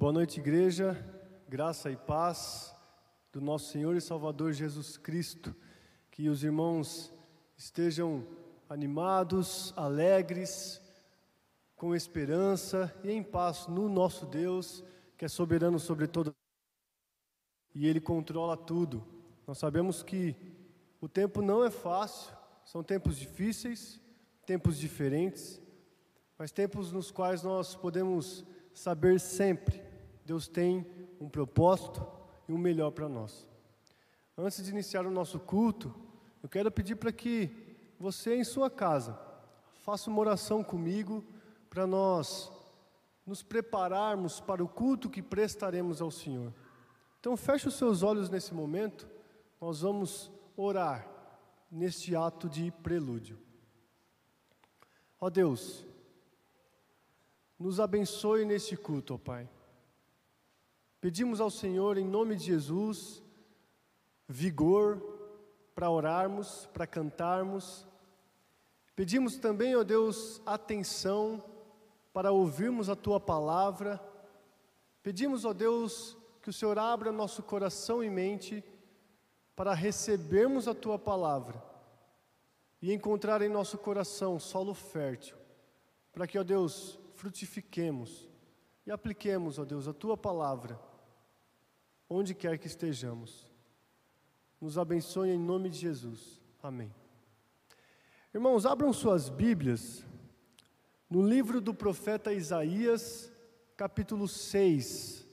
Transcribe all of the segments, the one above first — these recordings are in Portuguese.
Boa noite, igreja. Graça e paz do nosso Senhor e Salvador Jesus Cristo. Que os irmãos estejam animados, alegres, com esperança e em paz no nosso Deus, que é soberano sobre todo e ele controla tudo. Nós sabemos que o tempo não é fácil, são tempos difíceis, tempos diferentes, mas tempos nos quais nós podemos saber sempre Deus tem um propósito e um melhor para nós. Antes de iniciar o nosso culto, eu quero pedir para que você em sua casa faça uma oração comigo para nós nos prepararmos para o culto que prestaremos ao Senhor. Então feche os seus olhos nesse momento, nós vamos orar neste ato de prelúdio. Ó Deus, nos abençoe neste culto, ó Pai. Pedimos ao Senhor, em nome de Jesus, vigor para orarmos, para cantarmos. Pedimos também, ó Deus, atenção para ouvirmos a tua palavra. Pedimos, ó Deus, que o Senhor abra nosso coração e mente para recebermos a tua palavra e encontrar em nosso coração solo fértil, para que, ó Deus, frutifiquemos e apliquemos, ó Deus, a tua palavra onde quer que estejamos. Nos abençoe em nome de Jesus. Amém. Irmãos, abram suas Bíblias no livro do profeta Isaías, capítulo 6.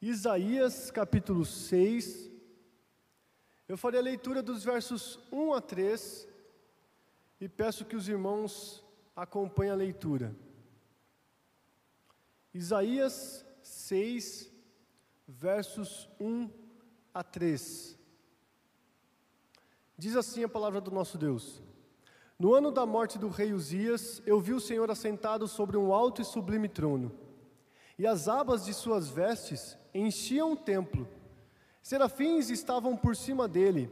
Isaías, capítulo 6. Eu farei a leitura dos versos 1 a 3 e peço que os irmãos acompanhem a leitura. Isaías 6, versos 1 a 3. Diz assim a palavra do nosso Deus: No ano da morte do rei Uzias, eu vi o Senhor assentado sobre um alto e sublime trono, e as abas de suas vestes enchiam o templo. Serafins estavam por cima dele,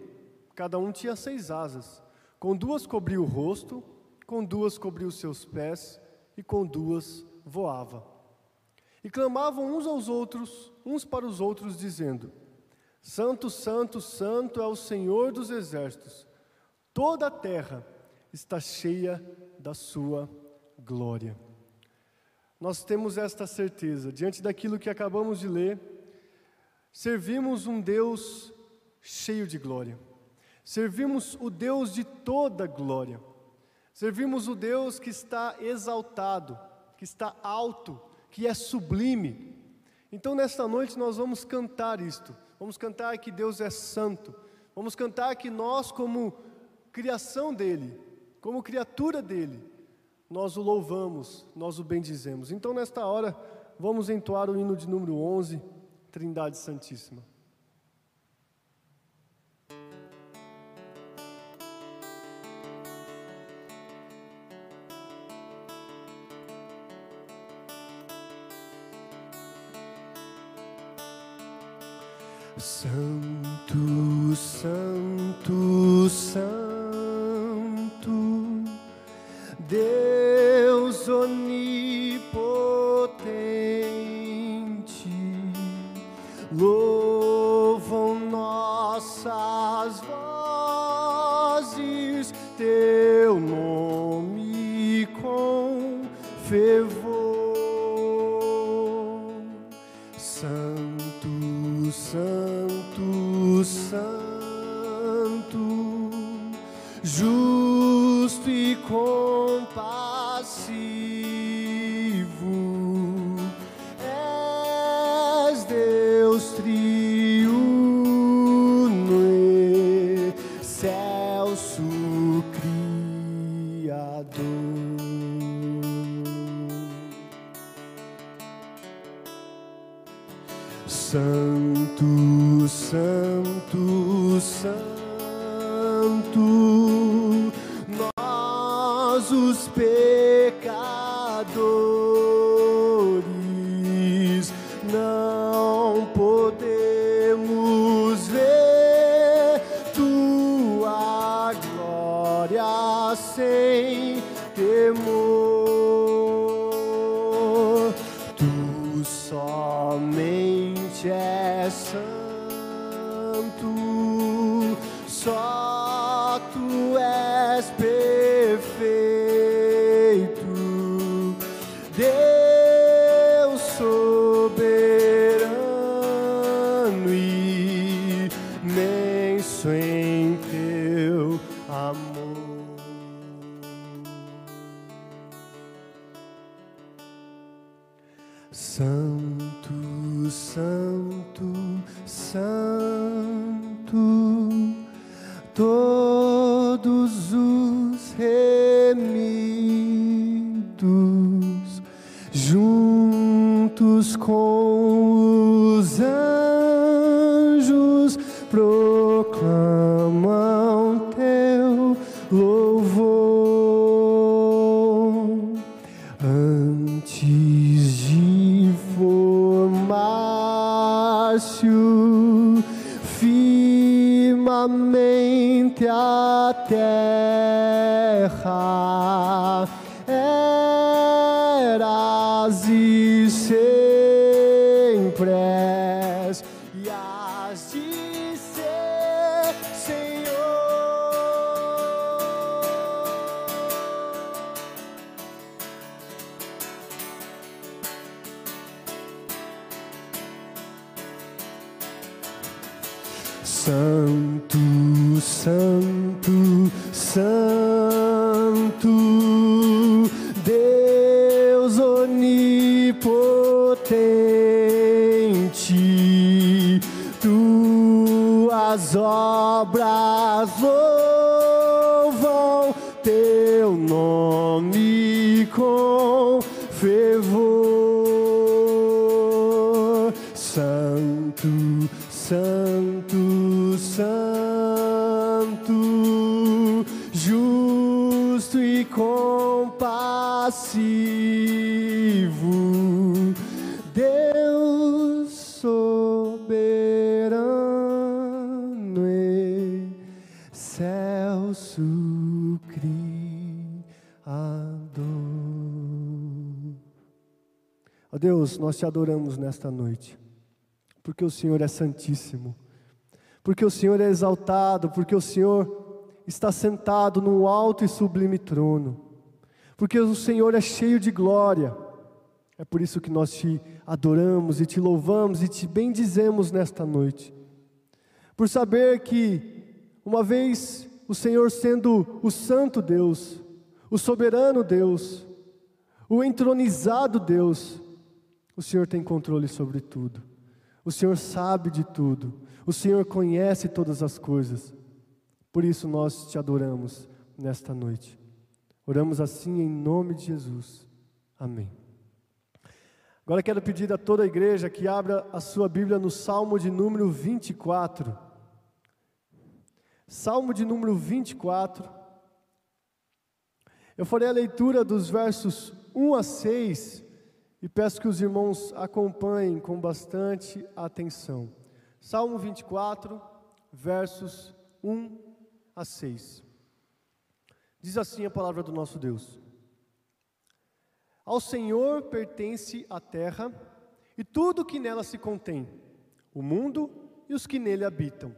cada um tinha seis asas, com duas cobria o rosto, com duas cobria os seus pés, e com duas voava. E clamavam uns aos outros, uns para os outros, dizendo: Santo, Santo, Santo é o Senhor dos exércitos, toda a terra está cheia da sua glória. Nós temos esta certeza, diante daquilo que acabamos de ler, servimos um Deus cheio de glória, servimos o Deus de toda glória, servimos o Deus que está exaltado, que está alto, que é sublime. Então, nesta noite, nós vamos cantar isto. Vamos cantar que Deus é santo. Vamos cantar que nós, como criação dEle, como criatura dEle, nós o louvamos, nós o bendizemos. Então, nesta hora, vamos entoar o hino de número 11, Trindade Santíssima. Santo, Santo, Santo, Deus onipotente, louvam nossas vozes teu nome Santo, Santo, Santo, nós os pecadores Santo, justo e compassivo, Deus soberano excelso Criador. Ó Deus, nós te adoramos nesta noite, porque o Senhor é santíssimo, porque o Senhor é exaltado, porque o Senhor está sentado num alto e sublime trono, porque o Senhor é cheio de glória. É por isso que nós te adoramos e te louvamos e te bendizemos nesta noite. Por saber que, uma vez o Senhor sendo o Santo Deus, o soberano Deus, o entronizado Deus, o Senhor tem controle sobre tudo. O Senhor sabe de tudo. O Senhor conhece todas as coisas. Por isso nós te adoramos nesta noite. Oramos assim em nome de Jesus. Amém. Agora quero pedir a toda a igreja que abra a sua Bíblia no Salmo de número 24. Salmo de número 24. Eu farei a leitura dos versos 1 a 6 e peço que os irmãos acompanhem com bastante atenção. Salmo 24, versos 1 a 6. Diz assim a palavra do nosso Deus: Ao Senhor pertence a terra e tudo que nela se contém, o mundo e os que nele habitam.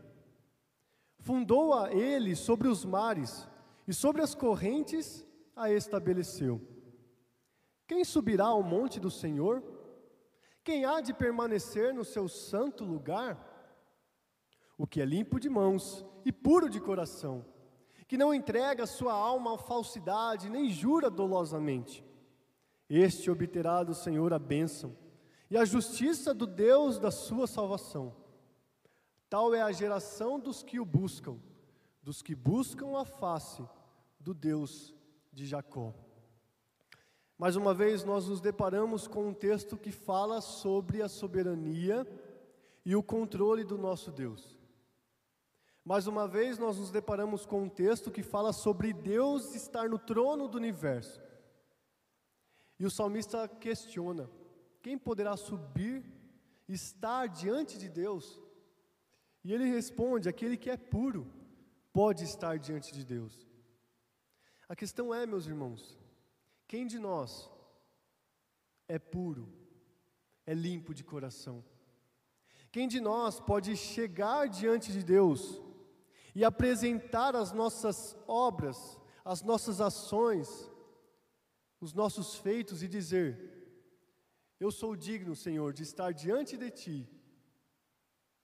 Fundou-a ele sobre os mares e sobre as correntes a estabeleceu. Quem subirá ao monte do Senhor? Quem há de permanecer no seu santo lugar? O que é limpo de mãos e puro de coração, que não entrega sua alma à falsidade, nem jura dolosamente. Este obterá do Senhor a bênção e a justiça do Deus da sua salvação. Tal é a geração dos que o buscam, dos que buscam a face do Deus de Jacó. Mais uma vez, nós nos deparamos com um texto que fala sobre a soberania e o controle do nosso Deus. Mais uma vez, nós nos deparamos com um texto que fala sobre Deus estar no trono do universo. E o salmista questiona: quem poderá subir, estar diante de Deus? E ele responde: aquele que é puro pode estar diante de Deus. A questão é, meus irmãos, quem de nós é puro, é limpo de coração? Quem de nós pode chegar diante de Deus e apresentar as nossas obras, as nossas ações, os nossos feitos e dizer: Eu sou digno, Senhor, de estar diante de Ti,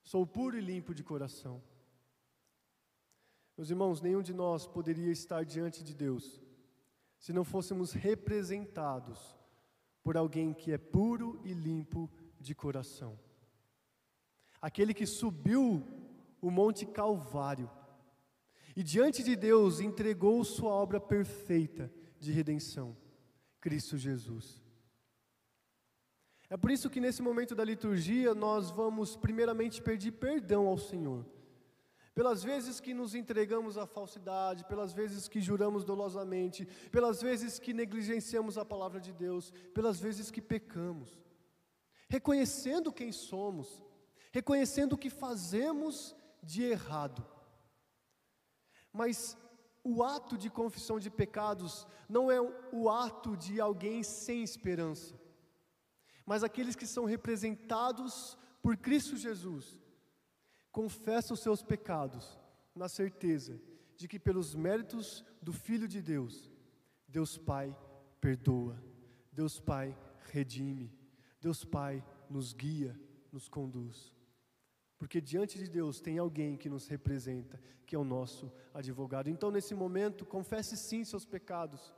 sou puro e limpo de coração. Meus irmãos, nenhum de nós poderia estar diante de Deus se não fôssemos representados por alguém que é puro e limpo de coração. Aquele que subiu o Monte Calvário e diante de Deus entregou sua obra perfeita de redenção, Cristo Jesus. É por isso que nesse momento da liturgia nós vamos primeiramente pedir perdão ao Senhor. Pelas vezes que nos entregamos à falsidade, pelas vezes que juramos dolosamente, pelas vezes que negligenciamos a palavra de Deus, pelas vezes que pecamos. Reconhecendo quem somos, reconhecendo o que fazemos de errado. Mas o ato de confissão de pecados não é o ato de alguém sem esperança mas aqueles que são representados por Cristo Jesus, confessam os seus pecados, na certeza de que pelos méritos do Filho de Deus, Deus Pai perdoa, Deus Pai redime, Deus Pai nos guia, nos conduz. Porque diante de Deus tem alguém que nos representa, que é o nosso advogado. Então, nesse momento, confesse sim seus pecados.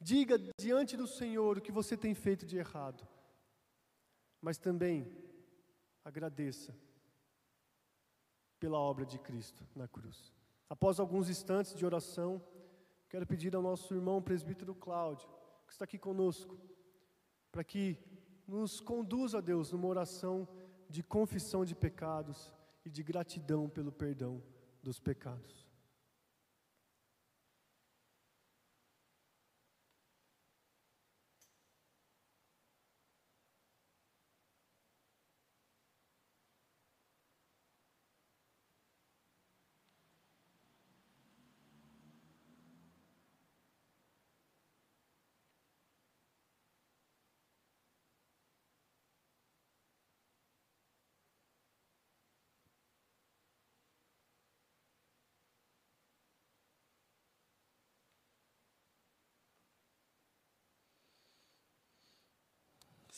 Diga diante do Senhor o que você tem feito de errado mas também agradeça pela obra de Cristo na cruz. Após alguns instantes de oração, quero pedir ao nosso irmão presbítero Cláudio, que está aqui conosco, para que nos conduza a Deus numa oração de confissão de pecados e de gratidão pelo perdão dos pecados.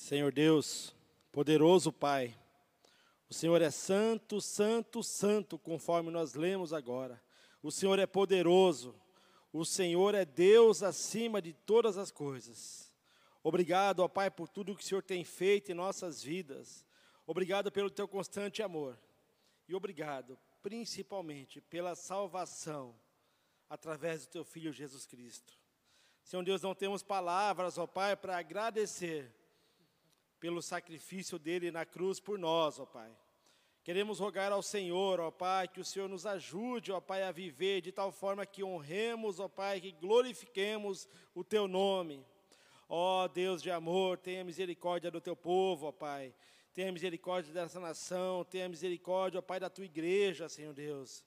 Senhor Deus, poderoso Pai, o Senhor é santo, santo, santo, conforme nós lemos agora. O Senhor é poderoso, o Senhor é Deus acima de todas as coisas. Obrigado, ó Pai, por tudo que o Senhor tem feito em nossas vidas. Obrigado pelo teu constante amor. E obrigado, principalmente, pela salvação através do teu Filho Jesus Cristo. Senhor Deus, não temos palavras, ó Pai, para agradecer pelo sacrifício dele na cruz por nós, ó Pai. Queremos rogar ao Senhor, ó Pai, que o Senhor nos ajude, ó Pai, a viver de tal forma que honremos, ó Pai, que glorifiquemos o Teu nome. Ó Deus de amor, tenha misericórdia do Teu povo, ó Pai. Tenha misericórdia dessa nação, tenha misericórdia, ó Pai, da Tua igreja, Senhor Deus.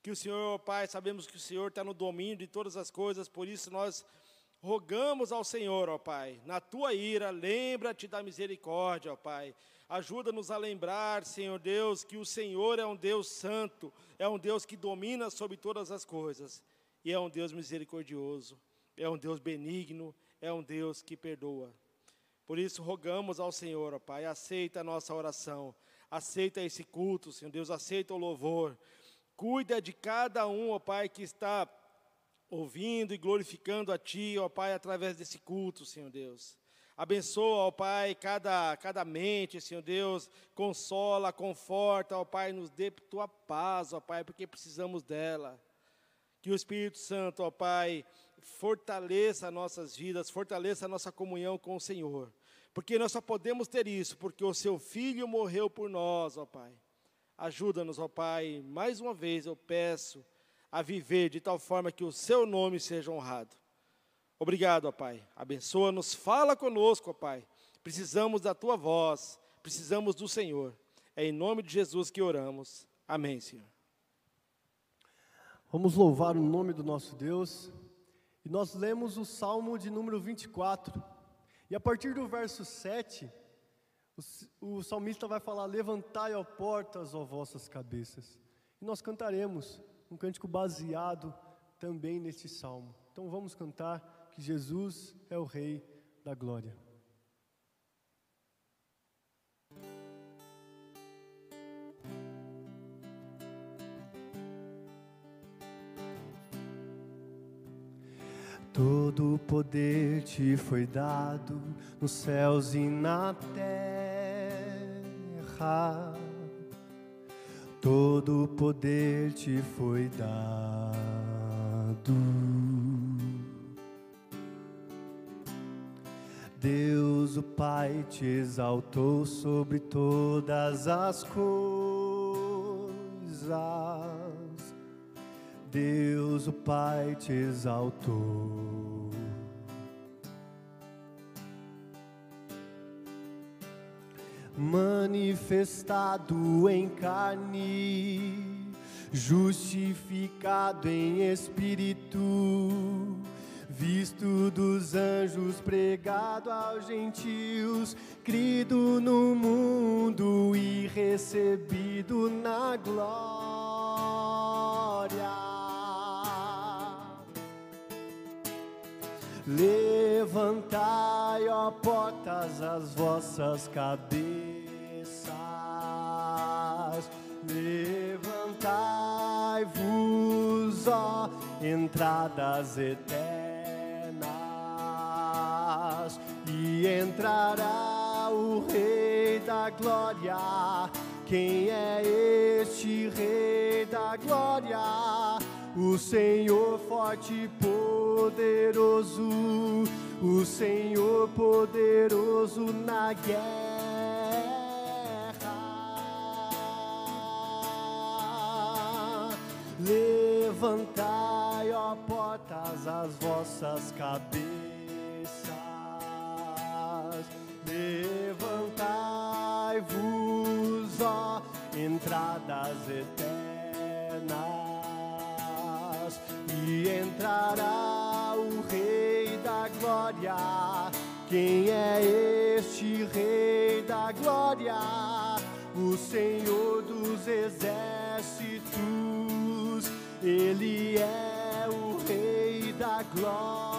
Que o Senhor, ó Pai, sabemos que o Senhor está no domínio de todas as coisas, por isso nós Rogamos ao Senhor, ó Pai, na tua ira, lembra-te da misericórdia, ó Pai. Ajuda-nos a lembrar, Senhor Deus, que o Senhor é um Deus santo, é um Deus que domina sobre todas as coisas, e é um Deus misericordioso, é um Deus benigno, é um Deus que perdoa. Por isso, rogamos ao Senhor, ó Pai, aceita a nossa oração, aceita esse culto, Senhor Deus, aceita o louvor. Cuida de cada um, ó Pai, que está ouvindo e glorificando a Ti, ó Pai, através desse culto, Senhor Deus. Abençoa, ó Pai, cada, cada mente, Senhor Deus, consola, conforta, ó Pai, nos dê Tua paz, ó Pai, porque precisamos dela. Que o Espírito Santo, ó Pai, fortaleça nossas vidas, fortaleça a nossa comunhão com o Senhor. Porque nós só podemos ter isso, porque o Seu Filho morreu por nós, ó Pai. Ajuda-nos, ó Pai, mais uma vez eu peço, a viver de tal forma que o seu nome seja honrado. Obrigado, ó Pai. Abençoa-nos, fala conosco, ó Pai. Precisamos da tua voz, precisamos do Senhor. É em nome de Jesus que oramos. Amém, Senhor. Vamos louvar o nome do nosso Deus. E nós lemos o Salmo de número 24. E a partir do verso 7, o, o salmista vai falar: Levantai, ó portas, ó vossas cabeças. E nós cantaremos um cântico baseado também neste salmo. Então vamos cantar que Jesus é o Rei da Glória. Todo poder te foi dado nos céus e na terra. Todo poder te foi dado. Deus o Pai te exaltou sobre todas as coisas. Deus o Pai te exaltou. Manifestado em carne, justificado em espírito visto dos anjos, pregado aos gentios, crido no mundo e recebido na glória. Levantai, ó portas, as vossas cabeças. Levantai-vos, ó entradas eternas, e entrará o Rei da Glória. Quem é este Rei da Glória? O Senhor forte e poderoso, o Senhor poderoso na guerra. Levantai, ó portas, as vossas cabeças. Levantai-vos, ó entradas eternas e entrará o Rei da Glória. Quem é este Rei da Glória? O Senhor dos Exércitos, Ele é o Rei da Glória.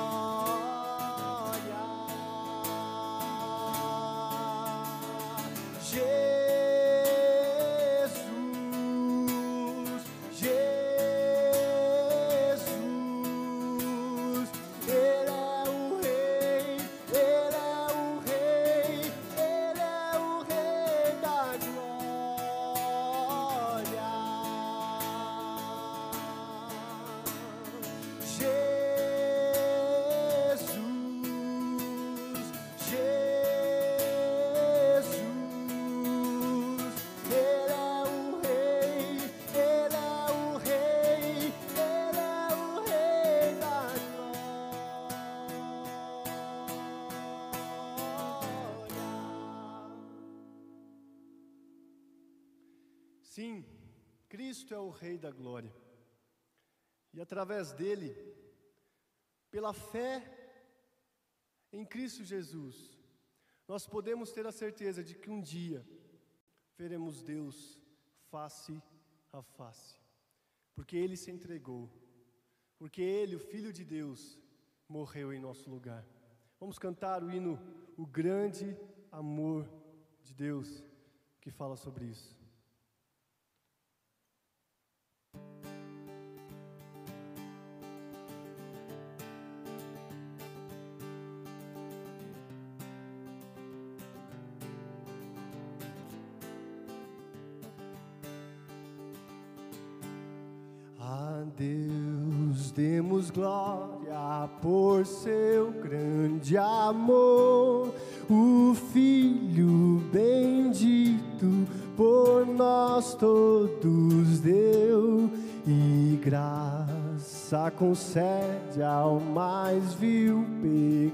Cristo é o Rei da Glória. E através dele, pela fé em Cristo Jesus, nós podemos ter a certeza de que um dia veremos Deus face a face, porque Ele se entregou, porque Ele, o Filho de Deus, morreu em nosso lugar. Vamos cantar o hino O Grande Amor de Deus, que fala sobre isso. Seu grande amor, o Filho bendito por nós todos deu e graça concede ao mais vil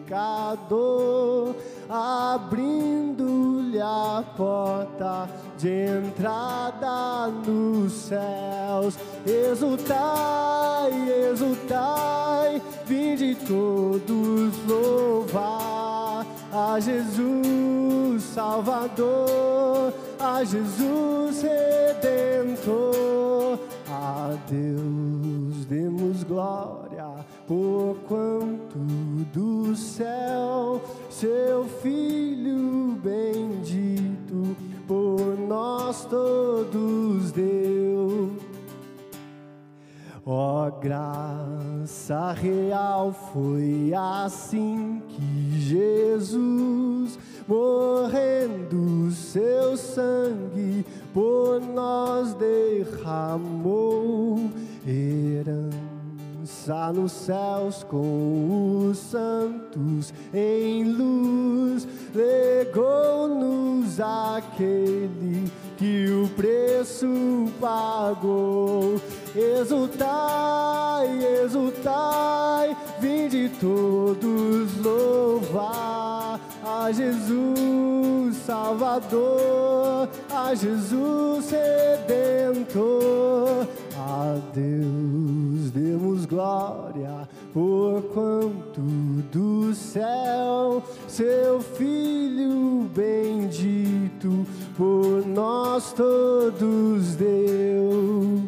pecador, abrindo-lhe a porta de entrada nos céus. Exultai, exultai, todos louvar a Jesus Salvador, a Jesus Redentor. A Deus demos glória, por quanto do céu seu Filho bendito por nós todos deu Ó oh, graça real, foi assim que Jesus, morrendo seu sangue, por nós derramou herança nos céus com os santos em luz, legou-nos aquele que o preço pagou. Exultai, exultai, vinde todos louvar a Jesus Salvador, a Jesus Redentor. A Deus demos glória, por quanto do céu seu Filho bendito por nós todos deu.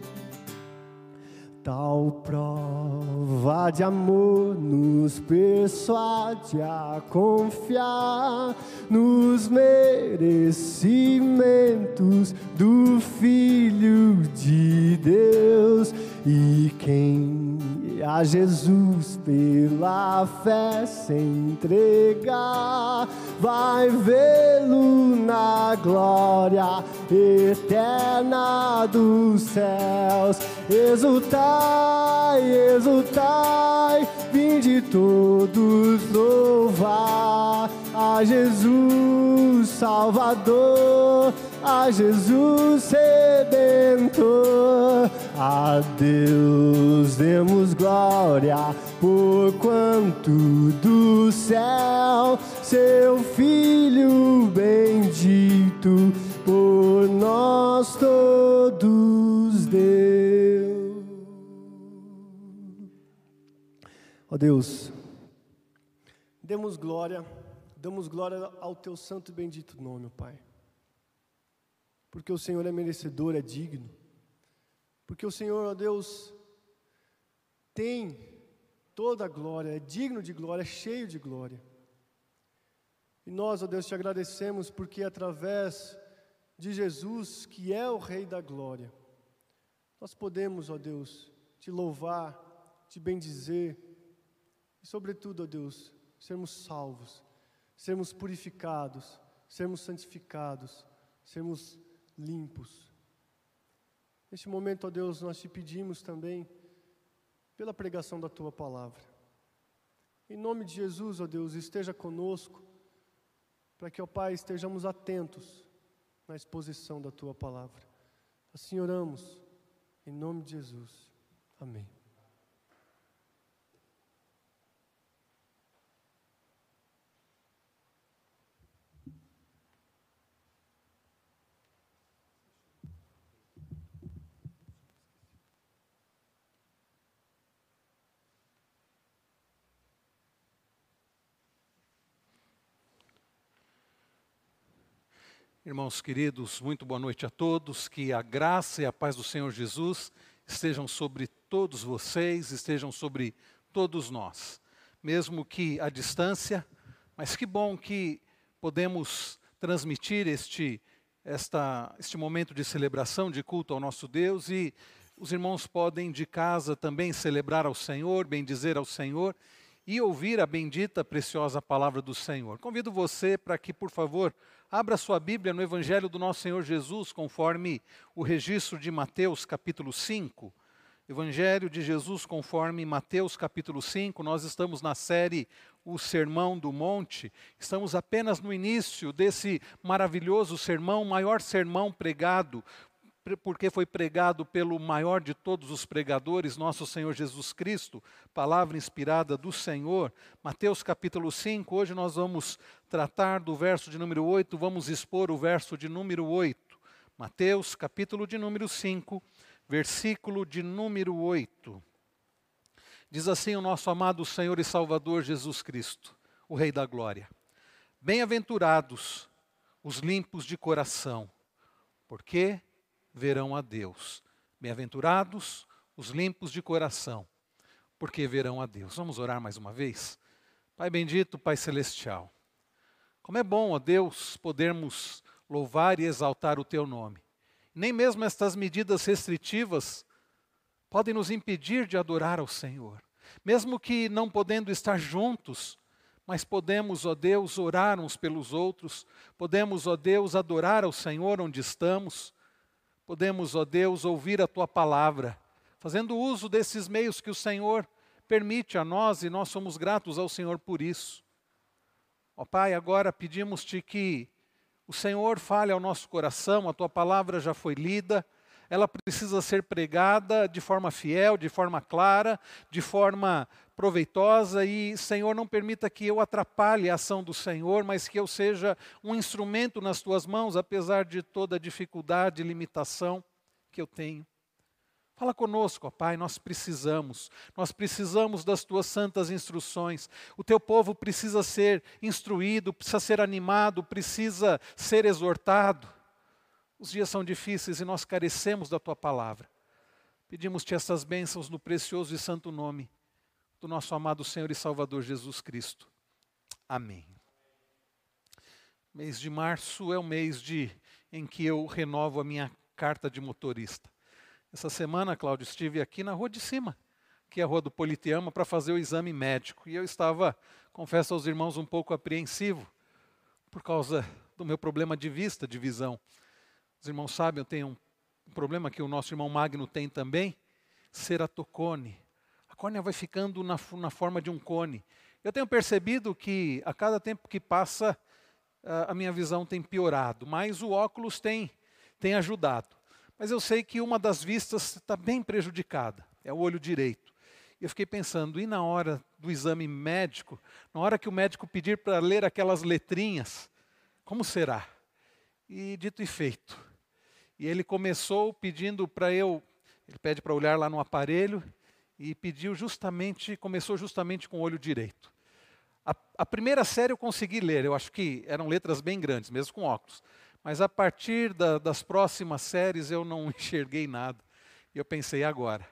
Tal prova de amor nos persuade a confiar nos merecimentos do Filho de Deus. E quem a Jesus pela fé se entregar, vai vê-lo na glória eterna dos céus. Exultai, exultai, vinde todos louvar a Jesus Salvador, a Jesus Redentor. A Deus demos glória, por quanto do céu seu Filho bendito por nós todos deu. Ó Deus, demos glória, damos glória ao teu santo e bendito nome, Pai. Porque o Senhor é merecedor, é digno porque o Senhor, ó Deus, tem toda a glória, é digno de glória, é cheio de glória. E nós, ó Deus, te agradecemos porque através de Jesus, que é o Rei da glória, nós podemos, ó Deus, te louvar, te bendizer e, sobretudo, ó Deus, sermos salvos, sermos purificados, sermos santificados, sermos limpos. Neste momento, ó Deus, nós te pedimos também pela pregação da tua palavra. Em nome de Jesus, ó Deus, esteja conosco, para que, ó Pai, estejamos atentos na exposição da tua palavra. Assim oramos, em nome de Jesus. Amém. Irmãos queridos, muito boa noite a todos. Que a graça e a paz do Senhor Jesus estejam sobre todos vocês, estejam sobre todos nós, mesmo que à distância, mas que bom que podemos transmitir este, esta, este momento de celebração, de culto ao nosso Deus. E os irmãos podem de casa também celebrar ao Senhor, bendizer ao Senhor e ouvir a bendita, preciosa palavra do Senhor. Convido você para que, por favor, Abra sua Bíblia no Evangelho do nosso Senhor Jesus, conforme o registro de Mateus capítulo 5. Evangelho de Jesus conforme Mateus capítulo 5. Nós estamos na série O Sermão do Monte. Estamos apenas no início desse maravilhoso sermão, maior sermão pregado porque foi pregado pelo maior de todos os pregadores, nosso Senhor Jesus Cristo, palavra inspirada do Senhor. Mateus capítulo 5, hoje nós vamos tratar do verso de número 8, vamos expor o verso de número 8. Mateus capítulo de número 5, versículo de número 8. Diz assim o nosso amado Senhor e Salvador Jesus Cristo, o Rei da Glória: Bem-aventurados os limpos de coração, porque verão a Deus. Bem-aventurados os limpos de coração, porque verão a Deus. Vamos orar mais uma vez? Pai bendito, Pai celestial, como é bom, ó Deus, podermos louvar e exaltar o Teu nome. Nem mesmo estas medidas restritivas podem nos impedir de adorar ao Senhor. Mesmo que não podendo estar juntos, mas podemos, ó Deus, orar uns pelos outros, podemos, ó Deus, adorar ao Senhor onde estamos, podemos, ó Deus, ouvir a tua palavra, fazendo uso desses meios que o Senhor permite a nós e nós somos gratos ao Senhor por isso. Ó Pai, agora pedimos-te que o Senhor fale ao nosso coração, a tua palavra já foi lida, ela precisa ser pregada de forma fiel, de forma clara, de forma proveitosa e, Senhor, não permita que eu atrapalhe a ação do Senhor, mas que eu seja um instrumento nas tuas mãos, apesar de toda a dificuldade e limitação que eu tenho. Fala conosco, ó Pai, nós precisamos, nós precisamos das tuas santas instruções. O teu povo precisa ser instruído, precisa ser animado, precisa ser exortado. Os dias são difíceis e nós carecemos da tua palavra. Pedimos-te essas bênçãos no precioso e santo nome do nosso amado Senhor e Salvador Jesus Cristo. Amém. Mês de março é o mês de, em que eu renovo a minha carta de motorista. Essa semana, Cláudio, estive aqui na rua de cima, que é a rua do Politeama, para fazer o exame médico. E eu estava, confesso aos irmãos, um pouco apreensivo por causa do meu problema de vista, de visão. Os irmãos sabem, eu tenho um problema que o nosso irmão Magno tem também, ceratocone. A córnea vai ficando na, na forma de um cone. Eu tenho percebido que a cada tempo que passa, a minha visão tem piorado, mas o óculos tem, tem ajudado. Mas eu sei que uma das vistas está bem prejudicada, é o olho direito. Eu fiquei pensando, e na hora do exame médico, na hora que o médico pedir para ler aquelas letrinhas, como será? E dito e feito. E ele começou pedindo para eu, ele pede para olhar lá no aparelho, e pediu justamente, começou justamente com o olho direito. A, a primeira série eu consegui ler, eu acho que eram letras bem grandes, mesmo com óculos. Mas a partir da, das próximas séries eu não enxerguei nada. E eu pensei, agora?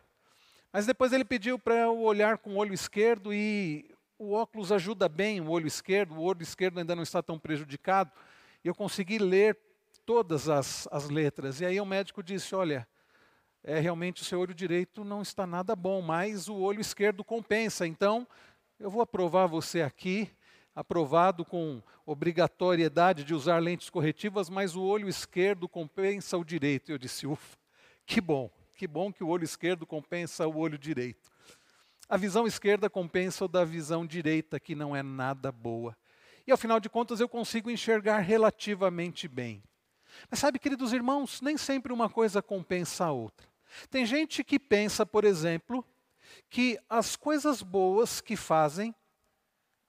Mas depois ele pediu para eu olhar com o olho esquerdo e o óculos ajuda bem o olho esquerdo, o olho esquerdo ainda não está tão prejudicado. E eu consegui ler todas as, as letras. E aí o médico disse: Olha, é, realmente o seu olho direito não está nada bom, mas o olho esquerdo compensa. Então, eu vou aprovar você aqui aprovado com obrigatoriedade de usar lentes corretivas, mas o olho esquerdo compensa o direito. Eu disse, ufa, que bom, que bom que o olho esquerdo compensa o olho direito. A visão esquerda compensa o da visão direita, que não é nada boa. E ao final de contas eu consigo enxergar relativamente bem. Mas sabe, queridos irmãos, nem sempre uma coisa compensa a outra. Tem gente que pensa, por exemplo, que as coisas boas que fazem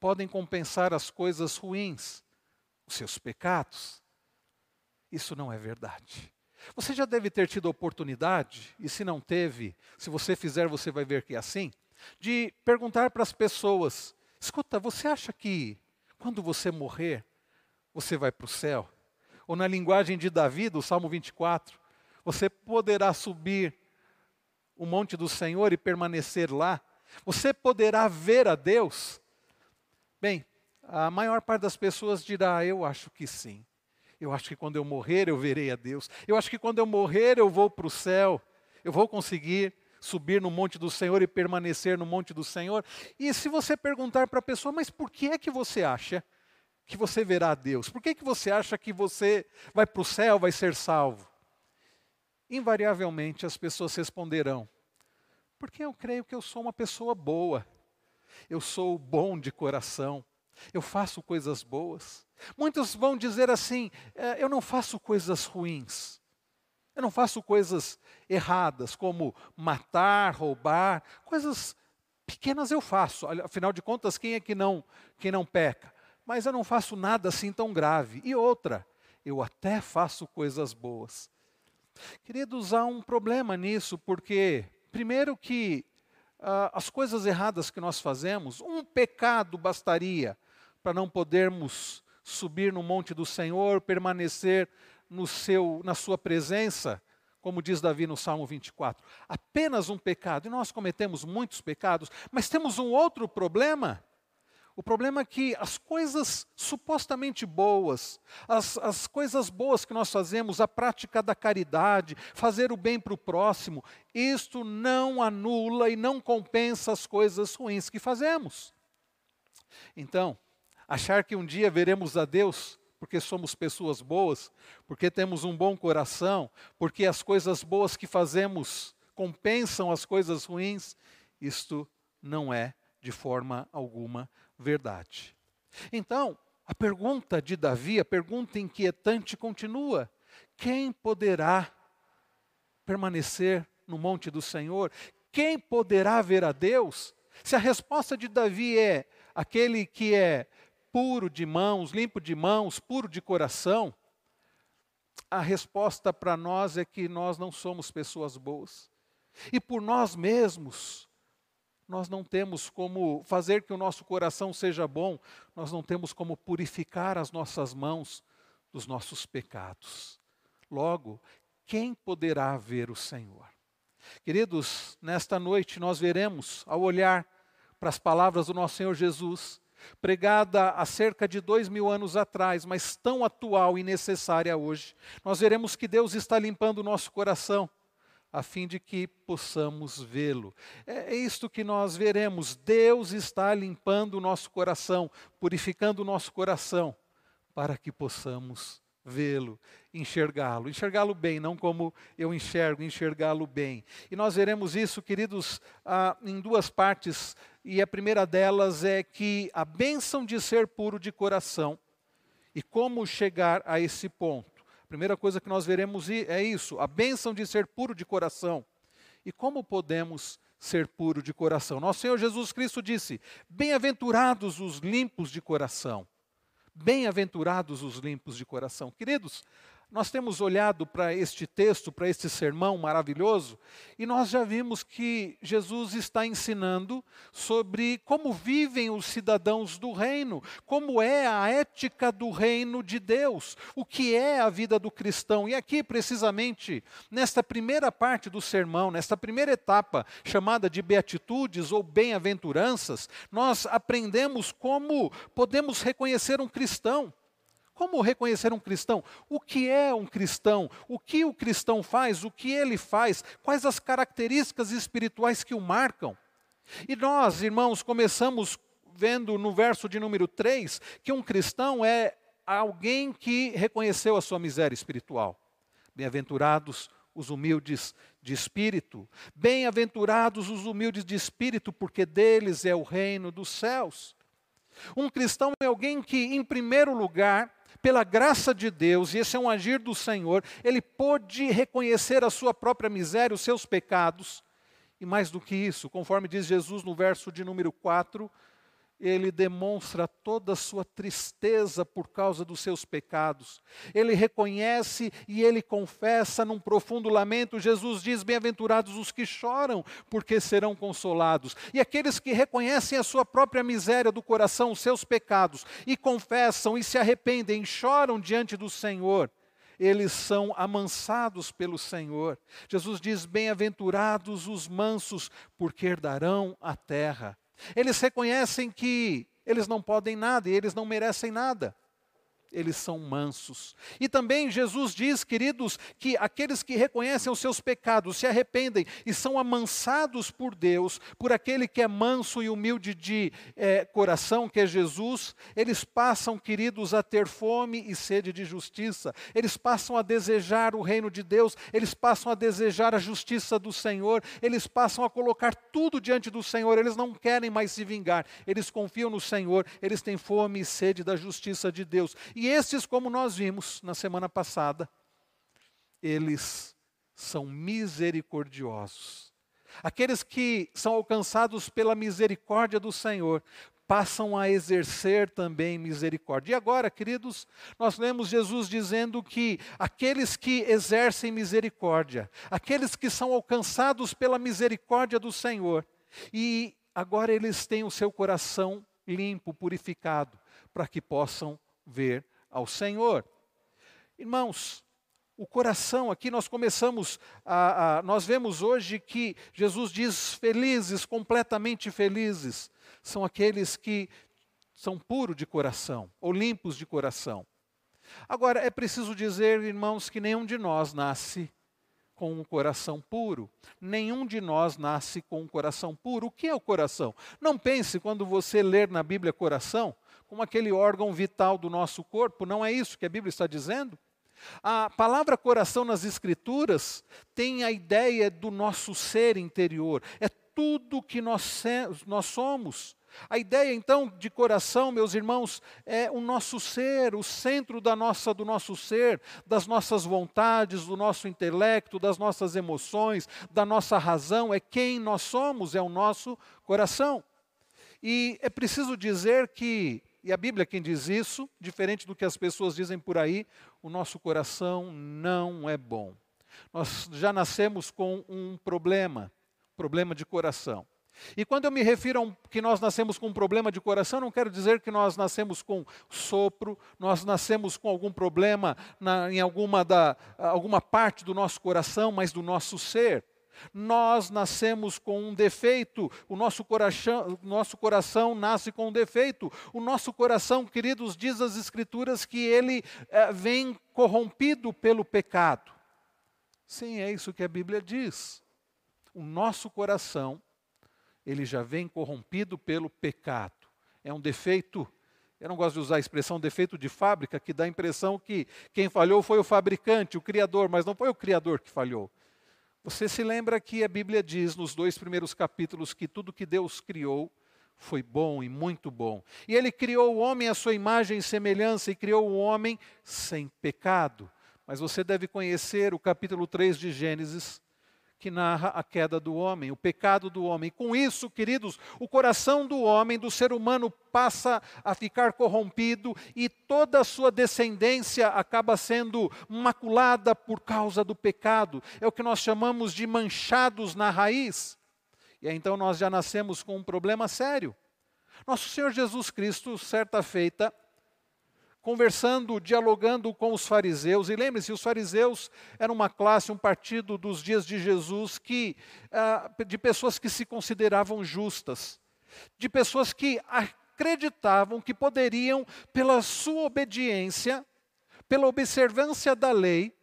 podem compensar as coisas ruins, os seus pecados. Isso não é verdade. Você já deve ter tido oportunidade, e se não teve, se você fizer, você vai ver que é assim, de perguntar para as pessoas: escuta, você acha que quando você morrer, você vai para o céu? Ou na linguagem de Davi, do Salmo 24, você poderá subir o monte do Senhor e permanecer lá? Você poderá ver a Deus? Bem, a maior parte das pessoas dirá: Eu acho que sim. Eu acho que quando eu morrer eu verei a Deus. Eu acho que quando eu morrer eu vou para o céu. Eu vou conseguir subir no monte do Senhor e permanecer no monte do Senhor. E se você perguntar para a pessoa, mas por que é que você acha que você verá a Deus? Por que, que você acha que você vai para o céu, vai ser salvo? Invariavelmente as pessoas responderão: porque eu creio que eu sou uma pessoa boa eu sou bom de coração, eu faço coisas boas. Muitos vão dizer assim: é, eu não faço coisas ruins, eu não faço coisas erradas, como matar, roubar, coisas pequenas eu faço. Afinal de contas, quem é que não, quem não peca? Mas eu não faço nada assim tão grave. E outra, eu até faço coisas boas. Queridos, há um problema nisso, porque, primeiro, que uh, as coisas erradas que nós fazemos, um pecado bastaria para não podermos subir no monte do Senhor, permanecer no seu, na sua presença, como diz Davi no Salmo 24. Apenas um pecado, e nós cometemos muitos pecados, mas temos um outro problema. O problema é que as coisas supostamente boas, as, as coisas boas que nós fazemos, a prática da caridade, fazer o bem para o próximo, isto não anula e não compensa as coisas ruins que fazemos. Então, achar que um dia veremos a Deus porque somos pessoas boas, porque temos um bom coração, porque as coisas boas que fazemos compensam as coisas ruins, isto não é de forma alguma verdade. Então, a pergunta de Davi, a pergunta inquietante continua: quem poderá permanecer no monte do Senhor? Quem poderá ver a Deus? Se a resposta de Davi é aquele que é puro de mãos, limpo de mãos, puro de coração, a resposta para nós é que nós não somos pessoas boas. E por nós mesmos, nós não temos como fazer que o nosso coração seja bom, nós não temos como purificar as nossas mãos dos nossos pecados. Logo, quem poderá ver o Senhor? Queridos, nesta noite nós veremos, ao olhar para as palavras do nosso Senhor Jesus, pregada há cerca de dois mil anos atrás, mas tão atual e necessária hoje, nós veremos que Deus está limpando o nosso coração a fim de que possamos vê-lo. É, é isto que nós veremos. Deus está limpando o nosso coração, purificando o nosso coração, para que possamos vê-lo, enxergá-lo, enxergá-lo bem, não como eu enxergo, enxergá-lo bem. E nós veremos isso, queridos, ah, em duas partes, e a primeira delas é que a bênção de ser puro de coração e como chegar a esse ponto. Primeira coisa que nós veremos é isso, a bênção de ser puro de coração. E como podemos ser puro de coração? Nosso Senhor Jesus Cristo disse: Bem-aventurados os limpos de coração. Bem-aventurados os limpos de coração. Queridos, nós temos olhado para este texto, para este sermão maravilhoso, e nós já vimos que Jesus está ensinando sobre como vivem os cidadãos do reino, como é a ética do reino de Deus, o que é a vida do cristão. E aqui, precisamente, nesta primeira parte do sermão, nesta primeira etapa chamada de beatitudes ou bem-aventuranças, nós aprendemos como podemos reconhecer um cristão. Como reconhecer um cristão? O que é um cristão? O que o cristão faz? O que ele faz? Quais as características espirituais que o marcam? E nós, irmãos, começamos vendo no verso de número 3 que um cristão é alguém que reconheceu a sua miséria espiritual. Bem-aventurados os humildes de espírito. Bem-aventurados os humildes de espírito, porque deles é o reino dos céus. Um cristão é alguém que, em primeiro lugar, pela graça de Deus, e esse é um agir do Senhor, ele pôde reconhecer a sua própria miséria, os seus pecados, e mais do que isso, conforme diz Jesus no verso de número 4, ele demonstra toda a sua tristeza por causa dos seus pecados. Ele reconhece e ele confessa num profundo lamento. Jesus diz: Bem-aventurados os que choram, porque serão consolados. E aqueles que reconhecem a sua própria miséria do coração, os seus pecados, e confessam e se arrependem, choram diante do Senhor eles são amansados pelo Senhor. Jesus diz: Bem-aventurados os mansos, porque herdarão a terra. Eles reconhecem que eles não podem nada e eles não merecem nada eles são mansos. E também Jesus diz, queridos, que aqueles que reconhecem os seus pecados, se arrependem e são amansados por Deus, por aquele que é manso e humilde de é, coração, que é Jesus, eles passam, queridos, a ter fome e sede de justiça, eles passam a desejar o reino de Deus, eles passam a desejar a justiça do Senhor, eles passam a colocar tudo diante do Senhor, eles não querem mais se vingar, eles confiam no Senhor, eles têm fome e sede da justiça de Deus. E e esses, como nós vimos na semana passada, eles são misericordiosos. Aqueles que são alcançados pela misericórdia do Senhor passam a exercer também misericórdia. E agora, queridos, nós lemos Jesus dizendo que aqueles que exercem misericórdia, aqueles que são alcançados pela misericórdia do Senhor, e agora eles têm o seu coração limpo, purificado, para que possam ver ao Senhor. Irmãos, o coração, aqui nós começamos a, a, Nós vemos hoje que Jesus diz: felizes, completamente felizes, são aqueles que são puros de coração, ou limpos de coração. Agora, é preciso dizer, irmãos, que nenhum de nós nasce com um coração puro. Nenhum de nós nasce com um coração puro. O que é o coração? Não pense quando você ler na Bíblia coração como aquele órgão vital do nosso corpo, não é isso que a Bíblia está dizendo. A palavra coração nas Escrituras tem a ideia do nosso ser interior, é tudo que nós, nós somos. A ideia então de coração, meus irmãos, é o nosso ser, o centro da nossa do nosso ser, das nossas vontades, do nosso intelecto, das nossas emoções, da nossa razão, é quem nós somos, é o nosso coração. E é preciso dizer que, e a Bíblia quem diz isso, diferente do que as pessoas dizem por aí, o nosso coração não é bom. Nós já nascemos com um problema, problema de coração. E quando eu me refiro a um, que nós nascemos com um problema de coração, não quero dizer que nós nascemos com sopro, nós nascemos com algum problema na, em alguma, da, alguma parte do nosso coração, mas do nosso ser. Nós nascemos com um defeito, o nosso coração, nosso coração nasce com um defeito. O nosso coração, queridos, diz as Escrituras que ele é, vem corrompido pelo pecado. Sim, é isso que a Bíblia diz. O nosso coração ele já vem corrompido pelo pecado. É um defeito, eu não gosto de usar a expressão defeito de fábrica, que dá a impressão que quem falhou foi o fabricante, o criador, mas não foi o criador que falhou. Você se lembra que a Bíblia diz nos dois primeiros capítulos que tudo que Deus criou foi bom e muito bom. E ele criou o homem à sua imagem e semelhança e criou o homem sem pecado. Mas você deve conhecer o capítulo 3 de Gênesis, que narra a queda do homem, o pecado do homem. Com isso, queridos, o coração do homem, do ser humano, passa a ficar corrompido e toda a sua descendência acaba sendo maculada por causa do pecado. É o que nós chamamos de manchados na raiz. E então nós já nascemos com um problema sério. Nosso Senhor Jesus Cristo, certa feita, conversando, dialogando com os fariseus. E lembre-se, os fariseus eram uma classe, um partido dos dias de Jesus que ah, de pessoas que se consideravam justas, de pessoas que acreditavam que poderiam, pela sua obediência, pela observância da lei,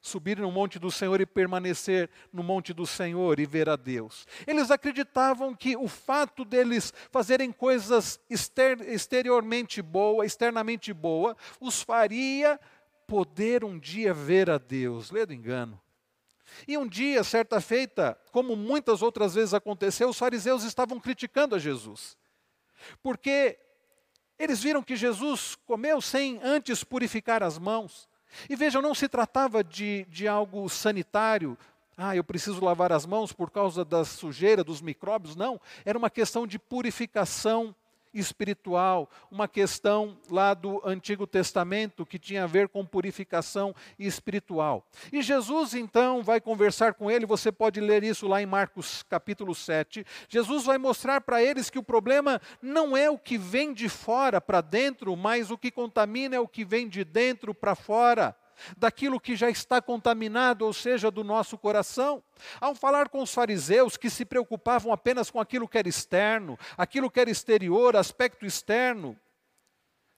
subir no monte do Senhor e permanecer no monte do Senhor e ver a Deus. Eles acreditavam que o fato deles fazerem coisas exter exteriormente boa, externamente boa, os faria poder um dia ver a Deus. Lê do engano. E um dia, certa feita, como muitas outras vezes aconteceu, os fariseus estavam criticando a Jesus. Porque eles viram que Jesus comeu sem antes purificar as mãos. E veja, não se tratava de, de algo sanitário, ah, eu preciso lavar as mãos por causa da sujeira, dos micróbios, não. Era uma questão de purificação espiritual, uma questão lá do Antigo Testamento que tinha a ver com purificação espiritual. E Jesus então vai conversar com ele, você pode ler isso lá em Marcos capítulo 7. Jesus vai mostrar para eles que o problema não é o que vem de fora para dentro, mas o que contamina é o que vem de dentro para fora daquilo que já está contaminado, ou seja, do nosso coração. Ao falar com os fariseus que se preocupavam apenas com aquilo que era externo, aquilo que era exterior, aspecto externo,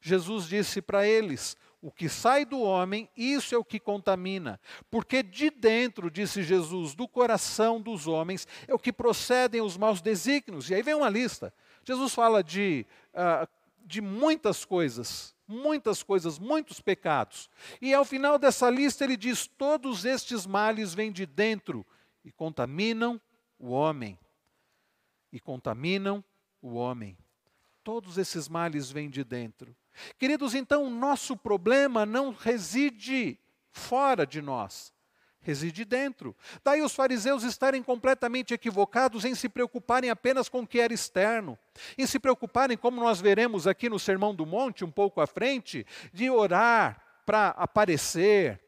Jesus disse para eles: o que sai do homem, isso é o que contamina. Porque de dentro, disse Jesus, do coração dos homens, é o que procedem os maus desígnios. E aí vem uma lista. Jesus fala de, uh, de muitas coisas muitas coisas, muitos pecados. E ao final dessa lista ele diz: todos estes males vêm de dentro e contaminam o homem. E contaminam o homem. Todos esses males vêm de dentro. Queridos, então o nosso problema não reside fora de nós reside dentro. Daí os fariseus estarem completamente equivocados em se preocuparem apenas com o que era externo, em se preocuparem, como nós veremos aqui no Sermão do Monte, um pouco à frente, de orar para aparecer.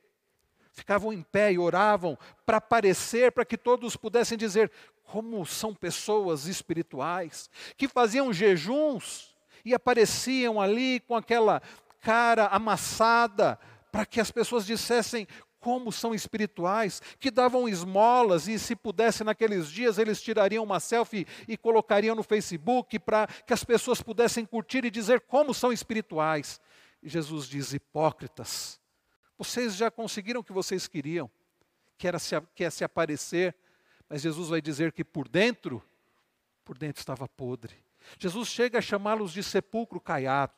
Ficavam em pé e oravam para aparecer, para que todos pudessem dizer como são pessoas espirituais, que faziam jejuns e apareciam ali com aquela cara amassada, para que as pessoas dissessem como são espirituais, que davam esmolas e, se pudesse, naqueles dias, eles tirariam uma selfie e colocariam no Facebook para que as pessoas pudessem curtir e dizer como são espirituais. E Jesus diz: hipócritas, vocês já conseguiram o que vocês queriam, que era se, que é se aparecer, mas Jesus vai dizer que por dentro, por dentro estava podre. Jesus chega a chamá-los de sepulcro caiado.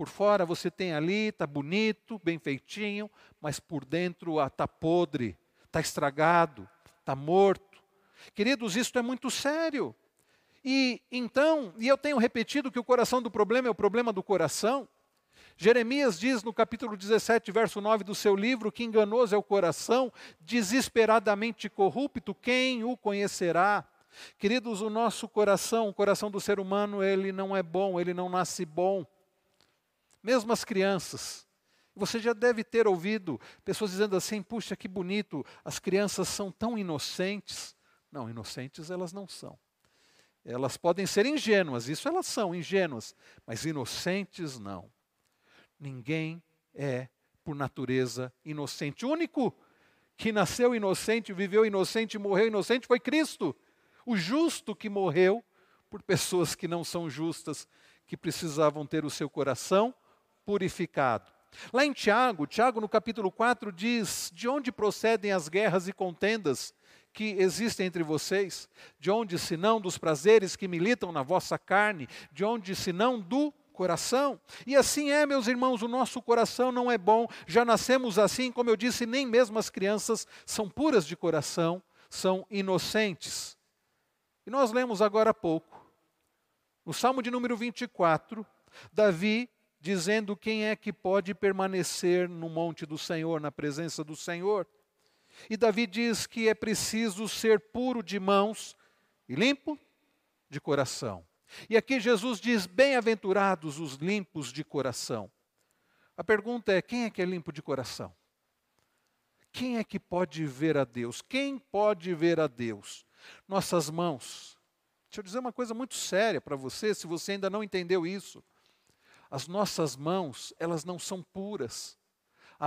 Por fora você tem ali, está bonito, bem feitinho, mas por dentro está podre, está estragado, está morto. Queridos, isto é muito sério. E então, e eu tenho repetido que o coração do problema é o problema do coração. Jeremias diz no capítulo 17, verso 9 do seu livro, que enganoso é o coração, desesperadamente corrupto, quem o conhecerá? Queridos, o nosso coração, o coração do ser humano, ele não é bom, ele não nasce bom mesmo as crianças. Você já deve ter ouvido pessoas dizendo assim: puxa, que bonito, as crianças são tão inocentes. Não, inocentes elas não são. Elas podem ser ingênuas, isso elas são, ingênuas, mas inocentes não. Ninguém é, por natureza, inocente. O único que nasceu inocente, viveu inocente, morreu inocente foi Cristo. O justo que morreu por pessoas que não são justas, que precisavam ter o seu coração purificado. Lá em Tiago, Tiago no capítulo 4 diz: De onde procedem as guerras e contendas que existem entre vocês? De onde, senão dos prazeres que militam na vossa carne? De onde, senão do coração? E assim é, meus irmãos, o nosso coração não é bom, já nascemos assim, como eu disse, nem mesmo as crianças são puras de coração, são inocentes. E nós lemos agora há pouco, no Salmo de número 24, Davi dizendo quem é que pode permanecer no monte do Senhor, na presença do Senhor. E Davi diz que é preciso ser puro de mãos e limpo de coração. E aqui Jesus diz: Bem-aventurados os limpos de coração. A pergunta é: quem é que é limpo de coração? Quem é que pode ver a Deus? Quem pode ver a Deus? Nossas mãos. Deixa eu dizer uma coisa muito séria para você, se você ainda não entendeu isso. As nossas mãos, elas não são puras.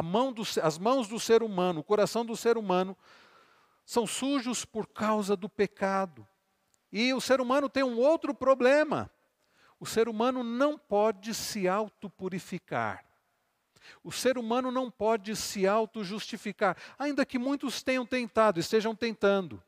Mão do, as mãos do ser humano, o coração do ser humano, são sujos por causa do pecado. E o ser humano tem um outro problema. O ser humano não pode se autopurificar. O ser humano não pode se auto-justificar, ainda que muitos tenham tentado, estejam tentando.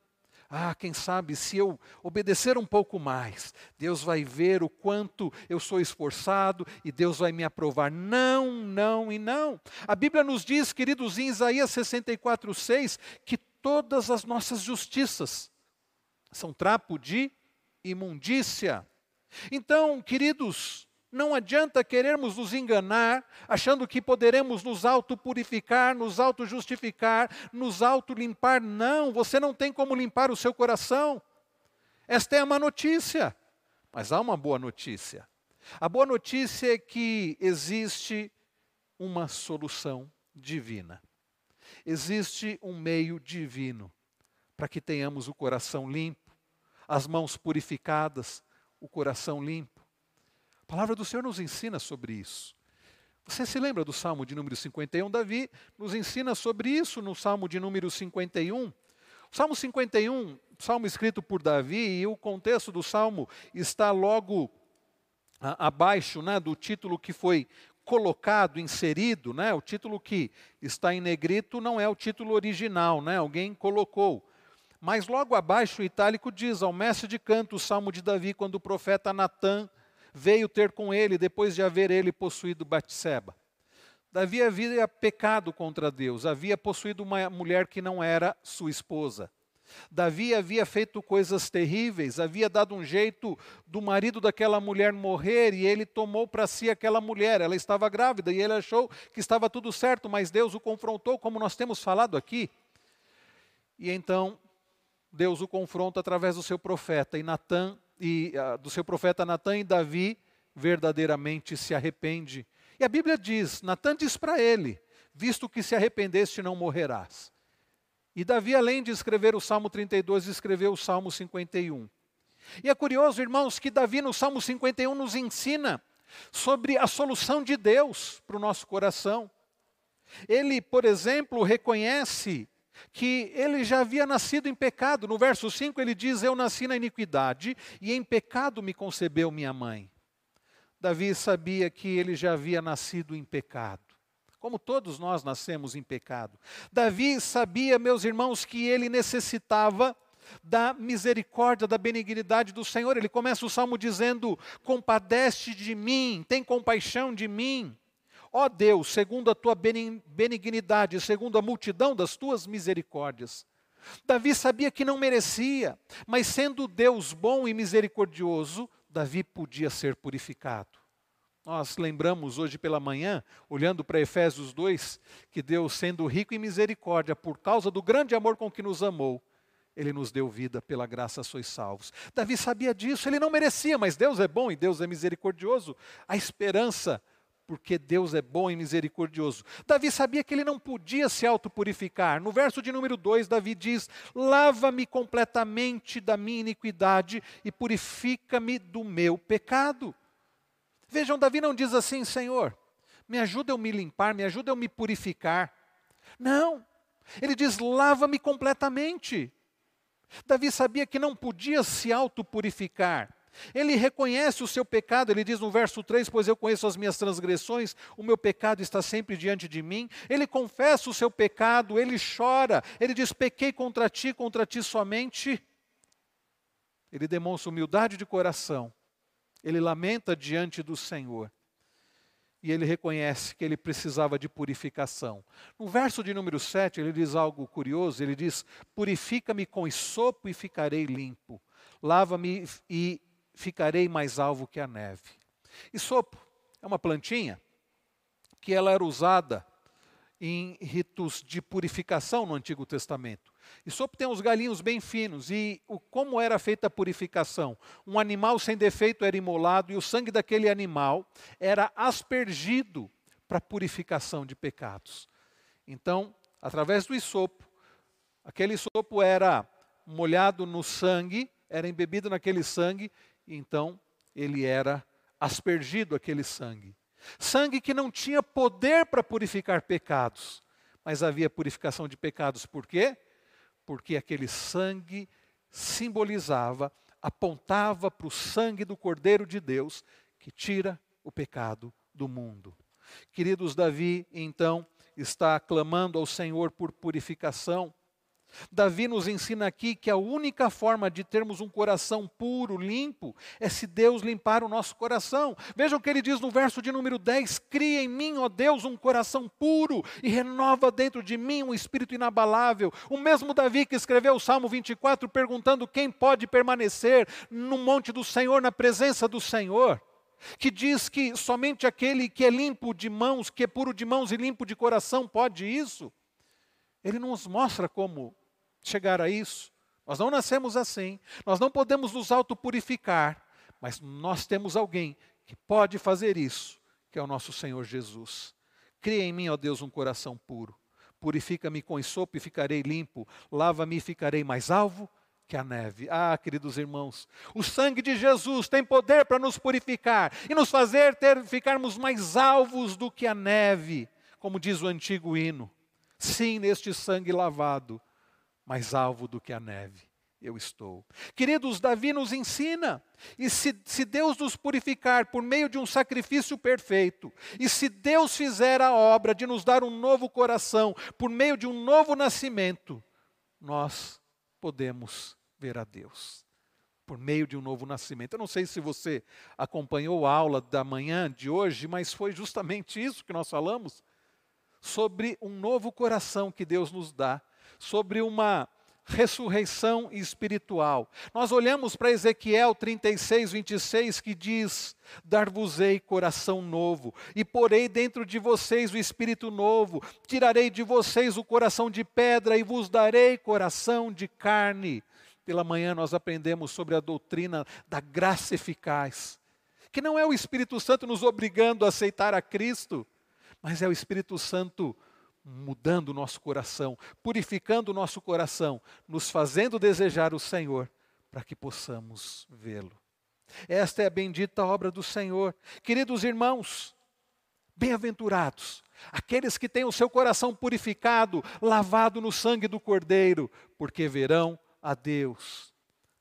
Ah, quem sabe se eu obedecer um pouco mais, Deus vai ver o quanto eu sou esforçado e Deus vai me aprovar. Não, não e não. A Bíblia nos diz, queridos, em Isaías 64, 6, que todas as nossas justiças são trapo de imundícia. Então, queridos, não adianta querermos nos enganar, achando que poderemos nos autopurificar, nos auto-justificar, nos auto-limpar. Não, você não tem como limpar o seu coração. Esta é a má notícia. Mas há uma boa notícia. A boa notícia é que existe uma solução divina. Existe um meio divino para que tenhamos o coração limpo, as mãos purificadas, o coração limpo. A palavra do Senhor nos ensina sobre isso. Você se lembra do Salmo de número 51? Davi nos ensina sobre isso no Salmo de número 51. O Salmo 51, salmo escrito por Davi, e o contexto do salmo está logo a, abaixo né, do título que foi colocado, inserido, né, o título que está em negrito não é o título original, né, alguém colocou. Mas logo abaixo o itálico diz, ao mestre de canto, o salmo de Davi, quando o profeta Natan veio ter com ele depois de haver ele possuído Batseba. Davi havia pecado contra Deus, havia possuído uma mulher que não era sua esposa. Davi havia feito coisas terríveis, havia dado um jeito do marido daquela mulher morrer e ele tomou para si aquela mulher. Ela estava grávida e ele achou que estava tudo certo, mas Deus o confrontou, como nós temos falado aqui. E então Deus o confronta através do seu profeta, e Natan e uh, do seu profeta Natan e Davi verdadeiramente se arrepende. E a Bíblia diz: Natan diz para ele: Visto que se arrependeste, não morrerás. E Davi, além de escrever o Salmo 32, escreveu o Salmo 51. E é curioso, irmãos, que Davi no Salmo 51 nos ensina sobre a solução de Deus para o nosso coração. Ele, por exemplo, reconhece que ele já havia nascido em pecado. No verso 5 ele diz: Eu nasci na iniquidade e em pecado me concebeu minha mãe. Davi sabia que ele já havia nascido em pecado. Como todos nós nascemos em pecado. Davi sabia, meus irmãos, que ele necessitava da misericórdia, da benignidade do Senhor. Ele começa o salmo dizendo: Compadece de mim, tem compaixão de mim. Ó Deus, segundo a tua benignidade, segundo a multidão das tuas misericórdias. Davi sabia que não merecia, mas sendo Deus bom e misericordioso, Davi podia ser purificado. Nós lembramos hoje pela manhã, olhando para Efésios 2, que Deus, sendo rico em misericórdia, por causa do grande amor com que nos amou, ele nos deu vida, pela graça sois salvos. Davi sabia disso, ele não merecia, mas Deus é bom e Deus é misericordioso. A esperança porque Deus é bom e misericordioso. Davi sabia que ele não podia se autopurificar. No verso de número 2, Davi diz: Lava-me completamente da minha iniquidade e purifica-me do meu pecado. Vejam, Davi não diz assim, Senhor, me ajuda eu me limpar, me ajuda eu me purificar. Não, ele diz: lava-me completamente. Davi sabia que não podia se autopurificar. Ele reconhece o seu pecado, ele diz no verso 3: Pois eu conheço as minhas transgressões, o meu pecado está sempre diante de mim. Ele confessa o seu pecado, ele chora, ele diz: Pequei contra ti, contra ti somente. Ele demonstra humildade de coração, ele lamenta diante do Senhor e ele reconhece que ele precisava de purificação. No verso de número 7, ele diz algo curioso: ele diz: Purifica-me com sopo e ficarei limpo, lava-me e ficarei mais alvo que a neve. E sopo é uma plantinha que ela era usada em ritos de purificação no Antigo Testamento. E sopo tem uns galinhos bem finos. E o, como era feita a purificação? Um animal sem defeito era imolado e o sangue daquele animal era aspergido para purificação de pecados. Então, através do isopo, aquele isopo era molhado no sangue, era embebido naquele sangue e então ele era aspergido aquele sangue. Sangue que não tinha poder para purificar pecados, mas havia purificação de pecados. Por quê? Porque aquele sangue simbolizava, apontava para o sangue do Cordeiro de Deus que tira o pecado do mundo. Queridos, Davi então está clamando ao Senhor por purificação. Davi nos ensina aqui que a única forma de termos um coração puro, limpo, é se Deus limpar o nosso coração. Vejam o que ele diz no verso de número 10: Cria em mim, ó Deus, um coração puro e renova dentro de mim um espírito inabalável. O mesmo Davi que escreveu o Salmo 24 perguntando quem pode permanecer no monte do Senhor, na presença do Senhor que diz que somente aquele que é limpo de mãos, que é puro de mãos e limpo de coração pode isso. Ele nos mostra como chegar a isso. Nós não nascemos assim, nós não podemos nos autopurificar, mas nós temos alguém que pode fazer isso, que é o nosso Senhor Jesus. Cria em mim, ó Deus, um coração puro. Purifica-me com sopo e ficarei limpo. Lava-me e ficarei mais alvo que a neve. Ah, queridos irmãos, o sangue de Jesus tem poder para nos purificar e nos fazer ter, ficarmos mais alvos do que a neve, como diz o antigo hino. Sim, neste sangue lavado, mais alvo do que a neve eu estou. Queridos, Davi nos ensina, e se, se Deus nos purificar por meio de um sacrifício perfeito, e se Deus fizer a obra de nos dar um novo coração por meio de um novo nascimento, nós podemos ver a Deus. Por meio de um novo nascimento. Eu não sei se você acompanhou a aula da manhã de hoje, mas foi justamente isso que nós falamos sobre um novo coração que Deus nos dá sobre uma ressurreição espiritual. Nós olhamos para Ezequiel 36, 26, que diz: Dar-vos-ei coração novo, e porei dentro de vocês o espírito novo, tirarei de vocês o coração de pedra, e vos darei coração de carne. Pela manhã nós aprendemos sobre a doutrina da graça eficaz, que não é o Espírito Santo nos obrigando a aceitar a Cristo, mas é o Espírito Santo mudando o nosso coração, purificando o nosso coração, nos fazendo desejar o Senhor, para que possamos vê-lo. Esta é a bendita obra do Senhor. Queridos irmãos, bem-aventurados aqueles que têm o seu coração purificado, lavado no sangue do Cordeiro, porque verão a Deus.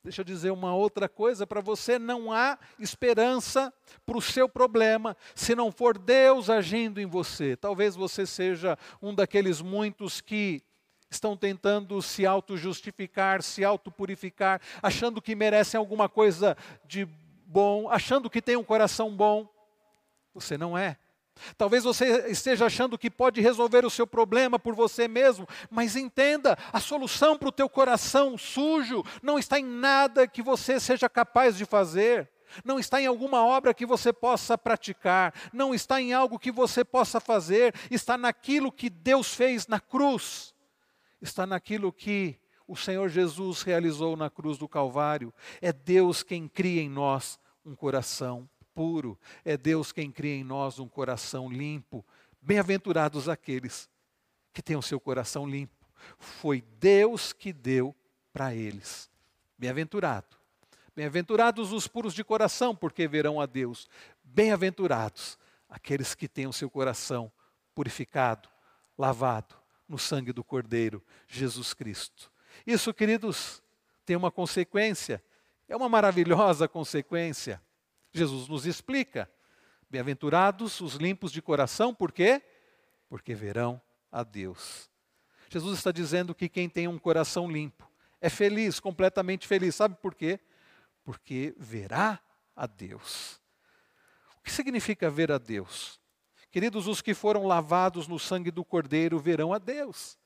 Deixa eu dizer uma outra coisa para você: não há esperança para o seu problema se não for Deus agindo em você. Talvez você seja um daqueles muitos que estão tentando se auto-justificar, se auto-purificar, achando que merecem alguma coisa de bom, achando que tem um coração bom. Você não é. Talvez você esteja achando que pode resolver o seu problema por você mesmo, mas entenda, a solução para o teu coração sujo não está em nada que você seja capaz de fazer, não está em alguma obra que você possa praticar, não está em algo que você possa fazer, está naquilo que Deus fez na cruz, está naquilo que o Senhor Jesus realizou na cruz do Calvário. É Deus quem cria em nós um coração puro, é Deus quem cria em nós um coração limpo. Bem-aventurados aqueles que têm o seu coração limpo. Foi Deus que deu para eles. Bem-aventurado. Bem-aventurados os puros de coração, porque verão a Deus. Bem-aventurados aqueles que têm o seu coração purificado, lavado no sangue do Cordeiro, Jesus Cristo. Isso, queridos, tem uma consequência, é uma maravilhosa consequência. Jesus nos explica. Bem-aventurados os limpos de coração, por quê? Porque verão a Deus. Jesus está dizendo que quem tem um coração limpo é feliz, completamente feliz. Sabe por quê? Porque verá a Deus. O que significa ver a Deus? Queridos, os que foram lavados no sangue do Cordeiro verão a Deus.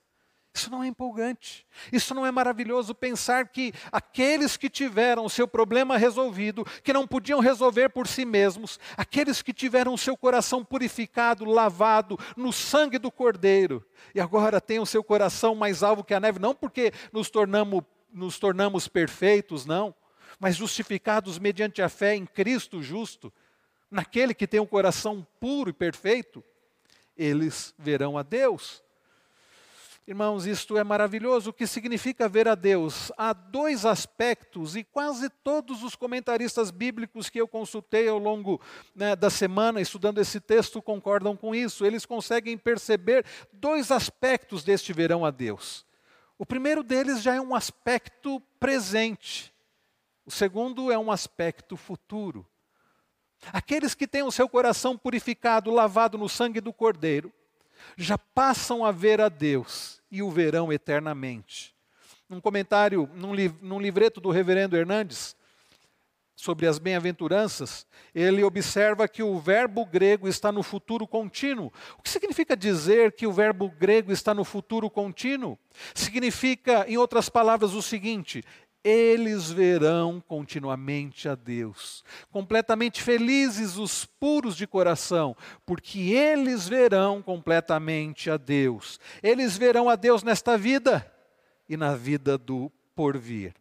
Isso não é empolgante. Isso não é maravilhoso pensar que aqueles que tiveram o seu problema resolvido, que não podiam resolver por si mesmos, aqueles que tiveram o seu coração purificado, lavado no sangue do Cordeiro, e agora têm o seu coração mais alvo que a neve, não porque nos tornamos, nos tornamos perfeitos, não, mas justificados mediante a fé em Cristo justo, naquele que tem um coração puro e perfeito, eles verão a Deus. Irmãos, isto é maravilhoso. O que significa ver a Deus? Há dois aspectos, e quase todos os comentaristas bíblicos que eu consultei ao longo né, da semana estudando esse texto concordam com isso. Eles conseguem perceber dois aspectos deste verão a Deus. O primeiro deles já é um aspecto presente, o segundo é um aspecto futuro. Aqueles que têm o seu coração purificado, lavado no sangue do Cordeiro, já passam a ver a Deus e o verão eternamente. Num comentário, num, liv num livreto do reverendo Hernandes, sobre as bem-aventuranças, ele observa que o verbo grego está no futuro contínuo. O que significa dizer que o verbo grego está no futuro contínuo? Significa, em outras palavras, o seguinte: eles verão continuamente a Deus. Completamente felizes os puros de coração, porque eles verão completamente a Deus. Eles verão a Deus nesta vida e na vida do porvir.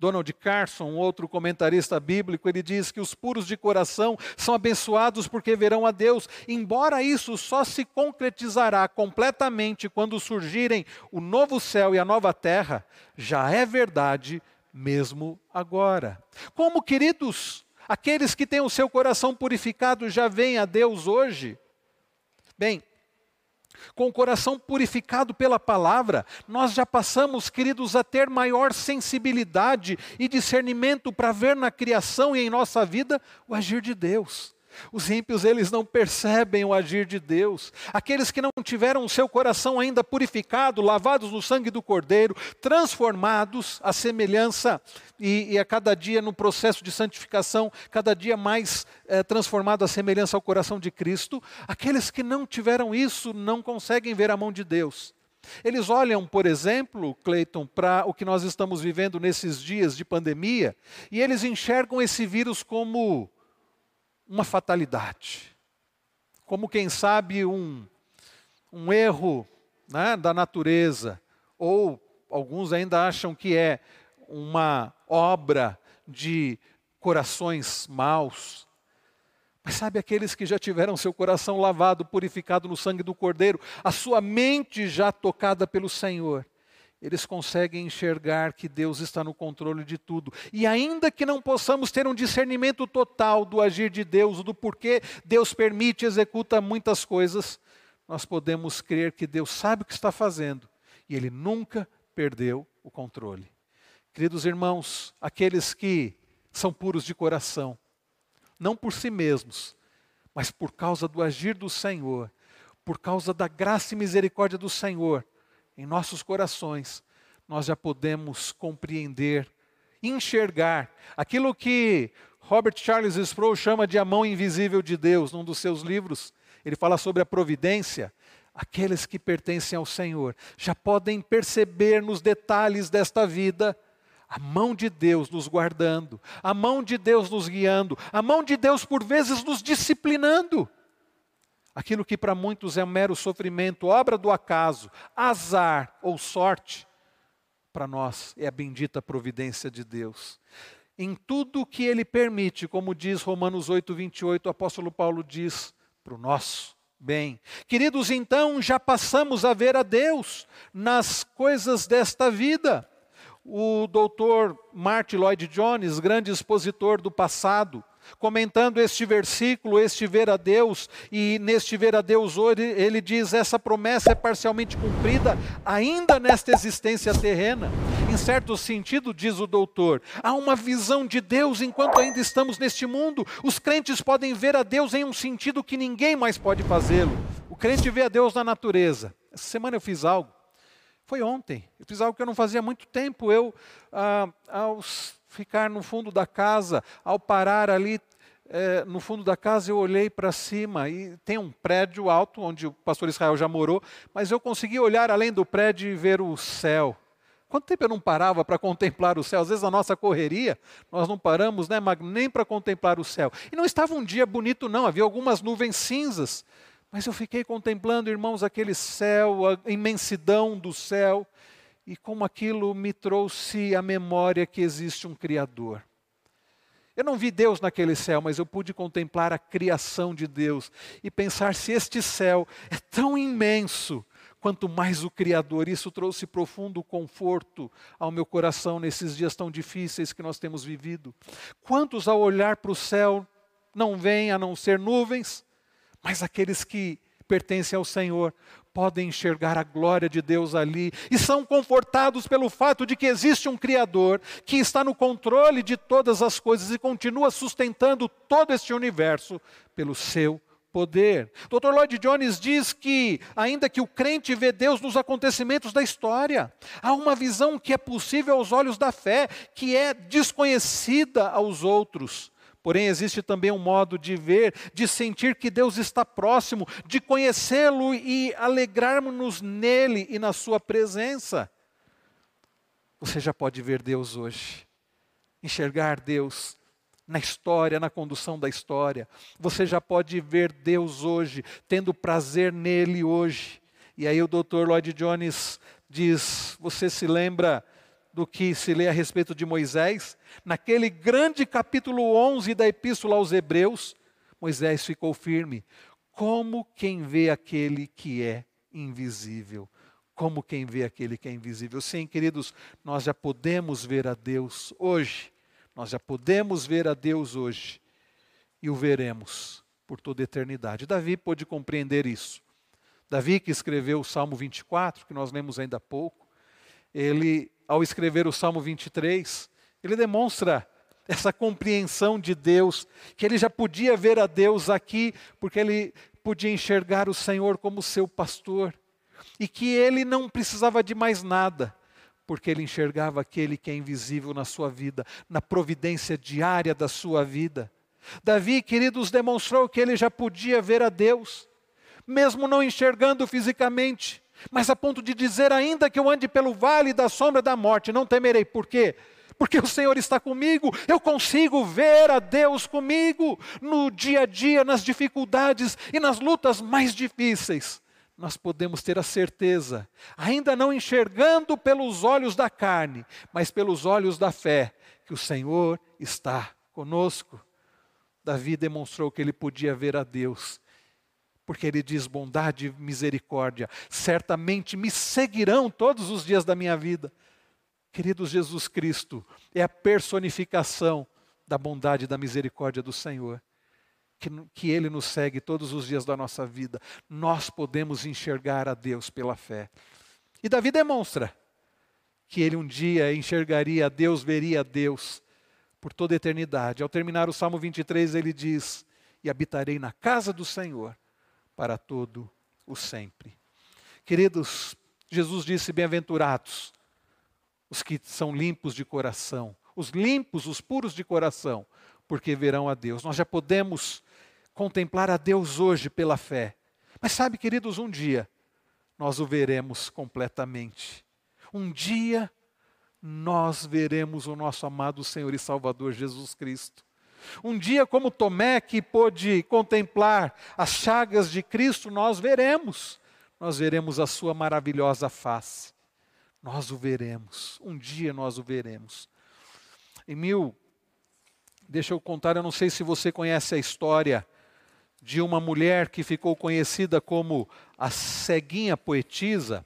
Donald Carson, outro comentarista bíblico, ele diz que os puros de coração são abençoados porque verão a Deus, embora isso só se concretizará completamente quando surgirem o novo céu e a nova terra, já é verdade mesmo agora. Como, queridos, aqueles que têm o seu coração purificado já veem a Deus hoje? Bem, com o coração purificado pela palavra, nós já passamos, queridos, a ter maior sensibilidade e discernimento para ver na criação e em nossa vida o agir de Deus. Os ímpios, eles não percebem o agir de Deus. Aqueles que não tiveram o seu coração ainda purificado, lavados no sangue do Cordeiro, transformados à semelhança e, e a cada dia no processo de santificação, cada dia mais é, transformado à semelhança ao coração de Cristo. Aqueles que não tiveram isso não conseguem ver a mão de Deus. Eles olham, por exemplo, Cleiton, para o que nós estamos vivendo nesses dias de pandemia, e eles enxergam esse vírus como uma fatalidade. Como, quem sabe, um, um erro né, da natureza, ou alguns ainda acham que é uma obra de corações maus. Mas sabe aqueles que já tiveram seu coração lavado, purificado no sangue do Cordeiro, a sua mente já tocada pelo Senhor, eles conseguem enxergar que Deus está no controle de tudo. E ainda que não possamos ter um discernimento total do agir de Deus, do porquê Deus permite e executa muitas coisas, nós podemos crer que Deus sabe o que está fazendo e Ele nunca perdeu o controle. Queridos irmãos, aqueles que são puros de coração, não por si mesmos, mas por causa do agir do Senhor, por causa da graça e misericórdia do Senhor em nossos corações, nós já podemos compreender, enxergar aquilo que Robert Charles Sproul chama de a mão invisível de Deus, num dos seus livros. Ele fala sobre a providência. Aqueles que pertencem ao Senhor já podem perceber nos detalhes desta vida a mão de Deus nos guardando, a mão de Deus nos guiando, a mão de Deus por vezes nos disciplinando. Aquilo que para muitos é um mero sofrimento, obra do acaso, azar ou sorte, para nós é a bendita providência de Deus. Em tudo que Ele permite, como diz Romanos 8, 28, o apóstolo Paulo diz, para o nosso bem. Queridos, então já passamos a ver a Deus nas coisas desta vida o doutor Martin Lloyd Jones, grande expositor do passado, comentando este versículo, este ver a Deus, e neste ver a Deus hoje, ele diz: essa promessa é parcialmente cumprida ainda nesta existência terrena. Em certo sentido, diz o doutor, há uma visão de Deus enquanto ainda estamos neste mundo. Os crentes podem ver a Deus em um sentido que ninguém mais pode fazê-lo. O crente vê a Deus na natureza. Essa semana eu fiz algo foi ontem. Eu fiz algo que eu não fazia há muito tempo. Eu, ah, ao ficar no fundo da casa, ao parar ali é, no fundo da casa, eu olhei para cima e tem um prédio alto onde o pastor Israel já morou, mas eu consegui olhar além do prédio e ver o céu. Quanto tempo eu não parava para contemplar o céu? Às vezes a nossa correria, nós não paramos né, nem para contemplar o céu. E não estava um dia bonito, não, havia algumas nuvens cinzas. Mas eu fiquei contemplando, irmãos, aquele céu, a imensidão do céu, e como aquilo me trouxe a memória que existe um Criador. Eu não vi Deus naquele céu, mas eu pude contemplar a criação de Deus e pensar se este céu é tão imenso quanto mais o Criador. Isso trouxe profundo conforto ao meu coração nesses dias tão difíceis que nós temos vivido. Quantos, ao olhar para o céu, não veem a não ser nuvens, mas aqueles que pertencem ao Senhor podem enxergar a glória de Deus ali e são confortados pelo fato de que existe um Criador que está no controle de todas as coisas e continua sustentando todo este universo pelo seu poder. Dr. Lloyd Jones diz que, ainda que o crente vê Deus nos acontecimentos da história, há uma visão que é possível aos olhos da fé, que é desconhecida aos outros. Porém, existe também um modo de ver, de sentir que Deus está próximo, de conhecê-lo e alegrarmos-nos nele e na sua presença. Você já pode ver Deus hoje, enxergar Deus na história, na condução da história. Você já pode ver Deus hoje, tendo prazer nele hoje. E aí o Dr. Lloyd Jones diz: Você se lembra do que se lê a respeito de Moisés, naquele grande capítulo 11 da Epístola aos Hebreus, Moisés ficou firme, como quem vê aquele que é invisível. Como quem vê aquele que é invisível. Sim, queridos, nós já podemos ver a Deus hoje. Nós já podemos ver a Deus hoje. E o veremos por toda a eternidade. Davi pôde compreender isso. Davi, que escreveu o Salmo 24, que nós lemos ainda há pouco, ele ao escrever o Salmo 23, ele demonstra essa compreensão de Deus, que ele já podia ver a Deus aqui, porque ele podia enxergar o Senhor como seu pastor, e que ele não precisava de mais nada, porque ele enxergava aquele que é invisível na sua vida, na providência diária da sua vida. Davi, queridos, demonstrou que ele já podia ver a Deus, mesmo não enxergando fisicamente, mas a ponto de dizer ainda que eu ande pelo vale da sombra da morte, não temerei. Por quê? Porque o Senhor está comigo, eu consigo ver a Deus comigo no dia a dia, nas dificuldades e nas lutas mais difíceis. Nós podemos ter a certeza, ainda não enxergando pelos olhos da carne, mas pelos olhos da fé, que o Senhor está conosco. Davi demonstrou que ele podia ver a Deus porque ele diz bondade e misericórdia, certamente me seguirão todos os dias da minha vida. Queridos, Jesus Cristo é a personificação da bondade e da misericórdia do Senhor. que, que Ele nos segue todos os dias da nossa vida, nós podemos enxergar a Deus pela fé. E Davi demonstra que ele um dia enxergaria a Deus, veria a Deus por toda a eternidade. Ao terminar o Salmo 23, ele diz: E habitarei na casa do Senhor para todo o sempre. Queridos, Jesus disse: Bem-aventurados os que são limpos de coração, os limpos, os puros de coração, porque verão a Deus. Nós já podemos contemplar a Deus hoje pela fé. Mas sabe, queridos, um dia nós o veremos completamente. Um dia nós veremos o nosso amado Senhor e Salvador Jesus Cristo. Um dia, como Tomé, que pôde contemplar as chagas de Cristo, nós veremos, nós veremos a sua maravilhosa face. Nós o veremos, um dia nós o veremos. Em mil, deixa eu contar, eu não sei se você conhece a história de uma mulher que ficou conhecida como a ceguinha poetisa,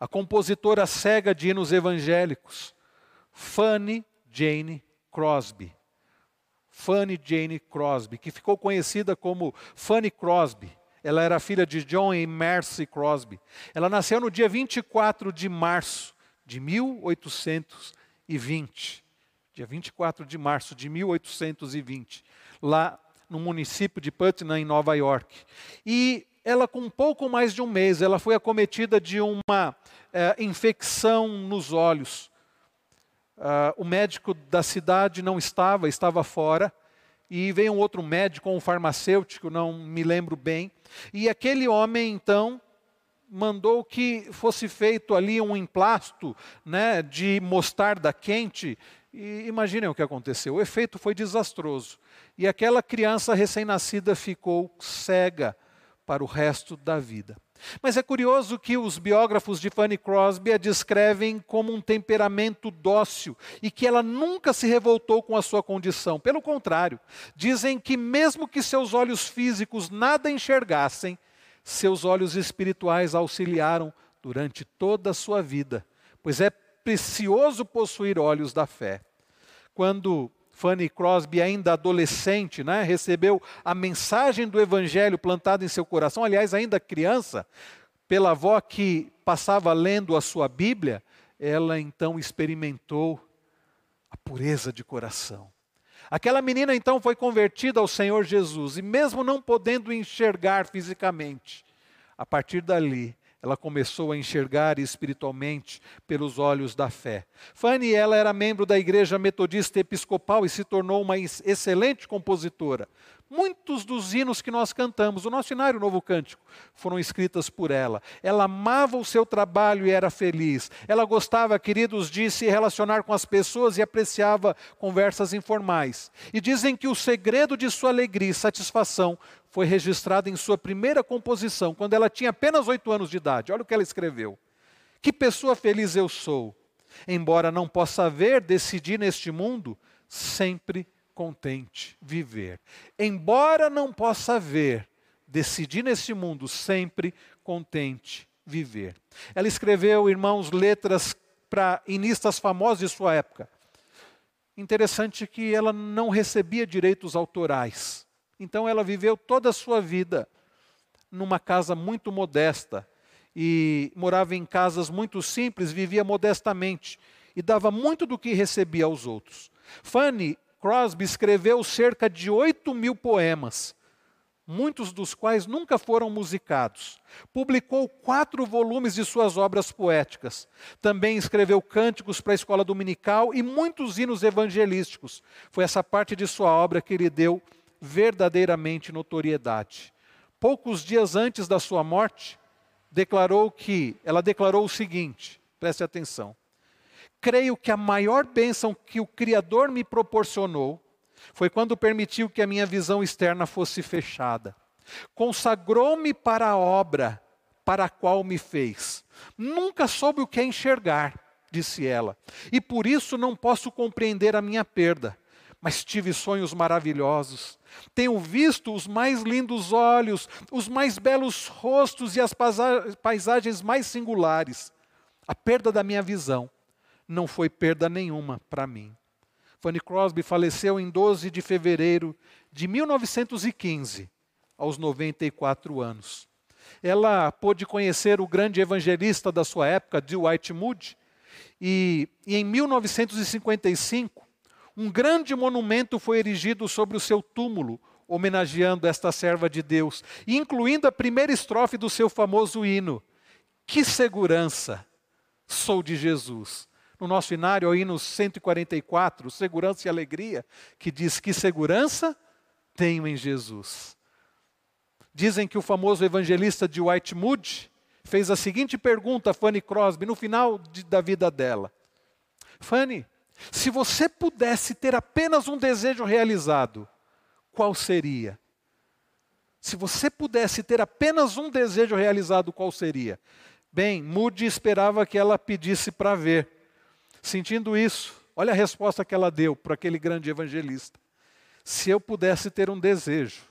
a compositora cega de hinos evangélicos, Fanny Jane Crosby. Fanny Jane Crosby, que ficou conhecida como Fanny Crosby. Ela era filha de John e Mercy Crosby. Ela nasceu no dia 24 de março de 1820. Dia 24 de março de 1820, lá no município de Putnam, em Nova York. E ela, com um pouco mais de um mês, ela foi acometida de uma é, infecção nos olhos. Uh, o médico da cidade não estava, estava fora, e veio um outro médico, um farmacêutico, não me lembro bem, e aquele homem então mandou que fosse feito ali um emplasto né, de mostarda quente, e imaginem o que aconteceu, o efeito foi desastroso, e aquela criança recém-nascida ficou cega para o resto da vida. Mas é curioso que os biógrafos de Fanny Crosby a descrevem como um temperamento dócil e que ela nunca se revoltou com a sua condição. Pelo contrário, dizem que, mesmo que seus olhos físicos nada enxergassem, seus olhos espirituais auxiliaram durante toda a sua vida, pois é precioso possuir olhos da fé. Quando Fanny Crosby, ainda adolescente, né, recebeu a mensagem do Evangelho plantada em seu coração, aliás, ainda criança, pela avó que passava lendo a sua Bíblia, ela então experimentou a pureza de coração. Aquela menina então foi convertida ao Senhor Jesus, e mesmo não podendo enxergar fisicamente, a partir dali, ela começou a enxergar espiritualmente pelos olhos da fé. Fanny, ela era membro da Igreja Metodista Episcopal e se tornou uma excelente compositora. Muitos dos hinos que nós cantamos, o nosso cenário Novo Cântico, foram escritas por ela. Ela amava o seu trabalho e era feliz. Ela gostava, queridos, de se relacionar com as pessoas e apreciava conversas informais. E dizem que o segredo de sua alegria e satisfação foi registrado em sua primeira composição, quando ela tinha apenas oito anos de idade. Olha o que ela escreveu. Que pessoa feliz eu sou, embora não possa ver, decidir neste mundo, sempre contente viver. Embora não possa ver, decidir nesse mundo sempre contente viver. Ela escreveu, irmãos, letras para inistas famosos de sua época. Interessante que ela não recebia direitos autorais. Então ela viveu toda a sua vida numa casa muito modesta e morava em casas muito simples, vivia modestamente e dava muito do que recebia aos outros. Fanny Crosby escreveu cerca de 8 mil poemas, muitos dos quais nunca foram musicados. Publicou quatro volumes de suas obras poéticas. Também escreveu cânticos para a escola dominical e muitos hinos evangelísticos. Foi essa parte de sua obra que lhe deu verdadeiramente notoriedade. Poucos dias antes da sua morte, declarou que ela declarou o seguinte: preste atenção creio que a maior bênção que o Criador me proporcionou foi quando permitiu que a minha visão externa fosse fechada. Consagrou-me para a obra para a qual me fez. Nunca soube o que é enxergar, disse ela, e por isso não posso compreender a minha perda. Mas tive sonhos maravilhosos. Tenho visto os mais lindos olhos, os mais belos rostos e as paisagens mais singulares. A perda da minha visão não foi perda nenhuma para mim. Fanny Crosby faleceu em 12 de fevereiro de 1915, aos 94 anos. Ela pôde conhecer o grande evangelista da sua época, Dwight Moody, e, e em 1955, um grande monumento foi erigido sobre o seu túmulo, homenageando esta serva de Deus, incluindo a primeira estrofe do seu famoso hino: Que segurança sou de Jesus. No nosso inário, é o hino 144, Segurança e Alegria, que diz: Que segurança tenho em Jesus. Dizem que o famoso evangelista de White Moody fez a seguinte pergunta a Fanny Crosby no final de, da vida dela: Fanny, se você pudesse ter apenas um desejo realizado, qual seria? Se você pudesse ter apenas um desejo realizado, qual seria? Bem, Moody esperava que ela pedisse para ver. Sentindo isso, olha a resposta que ela deu para aquele grande evangelista. Se eu pudesse ter um desejo,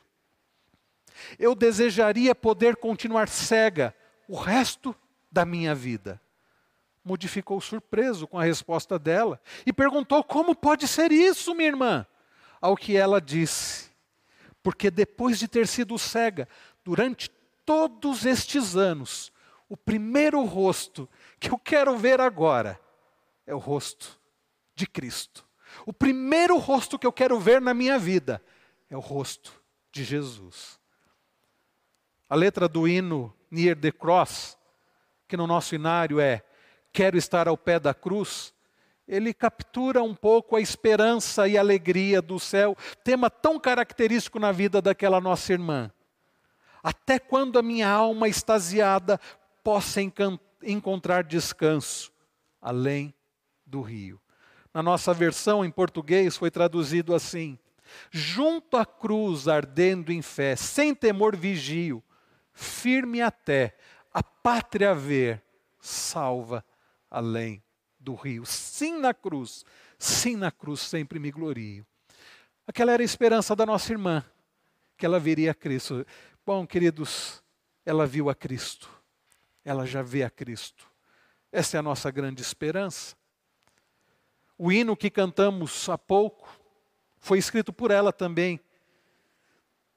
eu desejaria poder continuar cega o resto da minha vida. Moody ficou surpreso com a resposta dela e perguntou: Como pode ser isso, minha irmã? Ao que ela disse: porque depois de ter sido cega durante todos estes anos, o primeiro rosto que eu quero ver agora é o rosto de Cristo. O primeiro rosto que eu quero ver na minha vida é o rosto de Jesus. A letra do hino Near the Cross, que no nosso inário é Quero estar ao pé da cruz, ele captura um pouco a esperança e alegria do céu, tema tão característico na vida daquela nossa irmã. Até quando a minha alma extasiada possa encontrar descanso além do rio. Na nossa versão em português foi traduzido assim: Junto à cruz ardendo em fé, sem temor vigio, firme até a pátria ver, salva além do rio. Sim na cruz, sim na cruz sempre me glorio. Aquela era a esperança da nossa irmã, que ela veria Cristo. Bom, queridos, ela viu a Cristo, ela já vê a Cristo. Essa é a nossa grande esperança. O hino que cantamos há pouco foi escrito por ela também.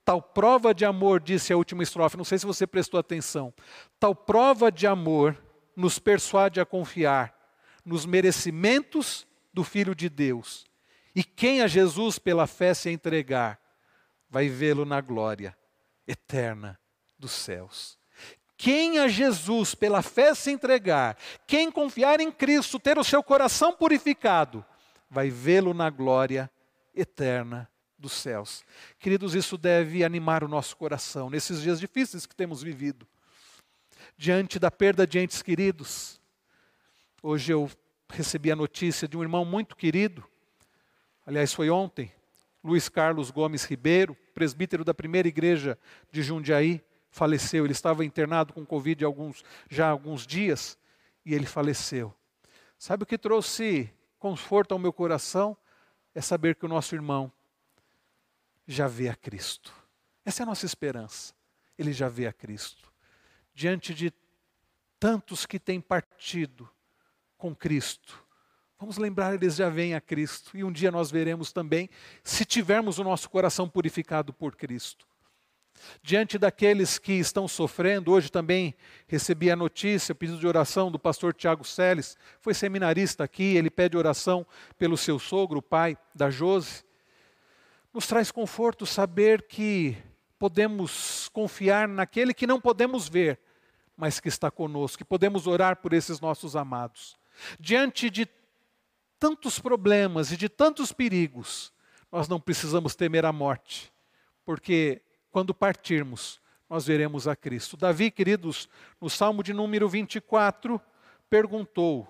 Tal prova de amor, disse a última estrofe, não sei se você prestou atenção. Tal prova de amor nos persuade a confiar nos merecimentos do Filho de Deus. E quem a Jesus pela fé se entregar, vai vê-lo na glória eterna dos céus. Quem a Jesus pela fé se entregar, quem confiar em Cristo, ter o seu coração purificado, vai vê-lo na glória eterna dos céus. Queridos, isso deve animar o nosso coração nesses dias difíceis que temos vivido. Diante da perda de entes queridos, Hoje eu recebi a notícia de um irmão muito querido, aliás, foi ontem, Luiz Carlos Gomes Ribeiro, presbítero da primeira igreja de Jundiaí, faleceu. Ele estava internado com Covid alguns, já há alguns dias e ele faleceu. Sabe o que trouxe conforto ao meu coração? É saber que o nosso irmão já vê a Cristo. Essa é a nossa esperança. Ele já vê a Cristo. Diante de tantos que têm partido, com Cristo. Vamos lembrar, eles já vêm a Cristo. E um dia nós veremos também, se tivermos o nosso coração purificado por Cristo. Diante daqueles que estão sofrendo, hoje também recebi a notícia, pedido de oração do pastor Tiago Seles, foi seminarista aqui, ele pede oração pelo seu sogro, o pai da Jose. Nos traz conforto saber que podemos confiar naquele que não podemos ver, mas que está conosco, que podemos orar por esses nossos amados. Diante de tantos problemas e de tantos perigos, nós não precisamos temer a morte, porque quando partirmos, nós veremos a Cristo. Davi, queridos, no Salmo de número 24, perguntou,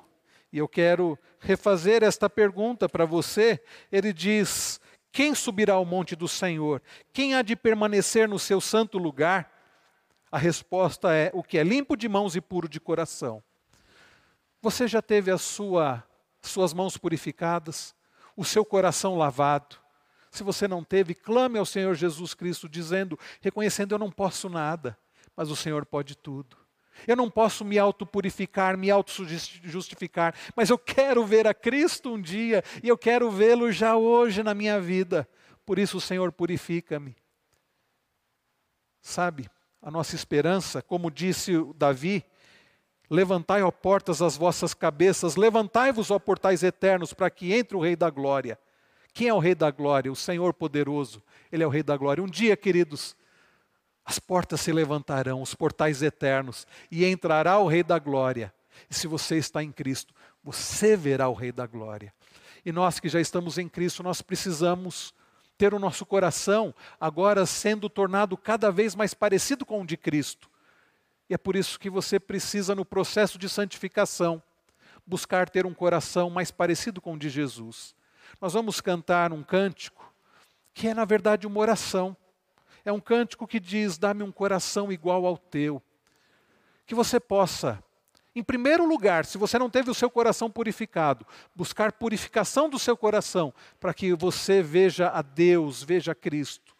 e eu quero refazer esta pergunta para você. Ele diz: Quem subirá ao monte do Senhor? Quem há de permanecer no seu santo lugar? A resposta é: o que é limpo de mãos e puro de coração. Você já teve sua, suas mãos purificadas, o seu coração lavado? Se você não teve, clame ao Senhor Jesus Cristo, dizendo, reconhecendo: Eu não posso nada, mas o Senhor pode tudo. Eu não posso me autopurificar, me auto-justificar, mas eu quero ver a Cristo um dia e eu quero vê-lo já hoje na minha vida. Por isso, Senhor, purifica-me. Sabe, a nossa esperança, como disse Davi, levantai, ó portas, as vossas cabeças, levantai-vos, ó portais eternos, para que entre o Rei da Glória. Quem é o Rei da Glória? O Senhor poderoso. Ele é o Rei da Glória. Um dia, queridos, as portas se levantarão, os portais eternos, e entrará o Rei da Glória. E se você está em Cristo, você verá o Rei da Glória. E nós que já estamos em Cristo, nós precisamos ter o nosso coração agora sendo tornado cada vez mais parecido com o de Cristo. E é por isso que você precisa, no processo de santificação, buscar ter um coração mais parecido com o de Jesus. Nós vamos cantar um cântico que é, na verdade, uma oração. É um cântico que diz: Dá-me um coração igual ao teu. Que você possa, em primeiro lugar, se você não teve o seu coração purificado, buscar purificação do seu coração, para que você veja a Deus, veja Cristo,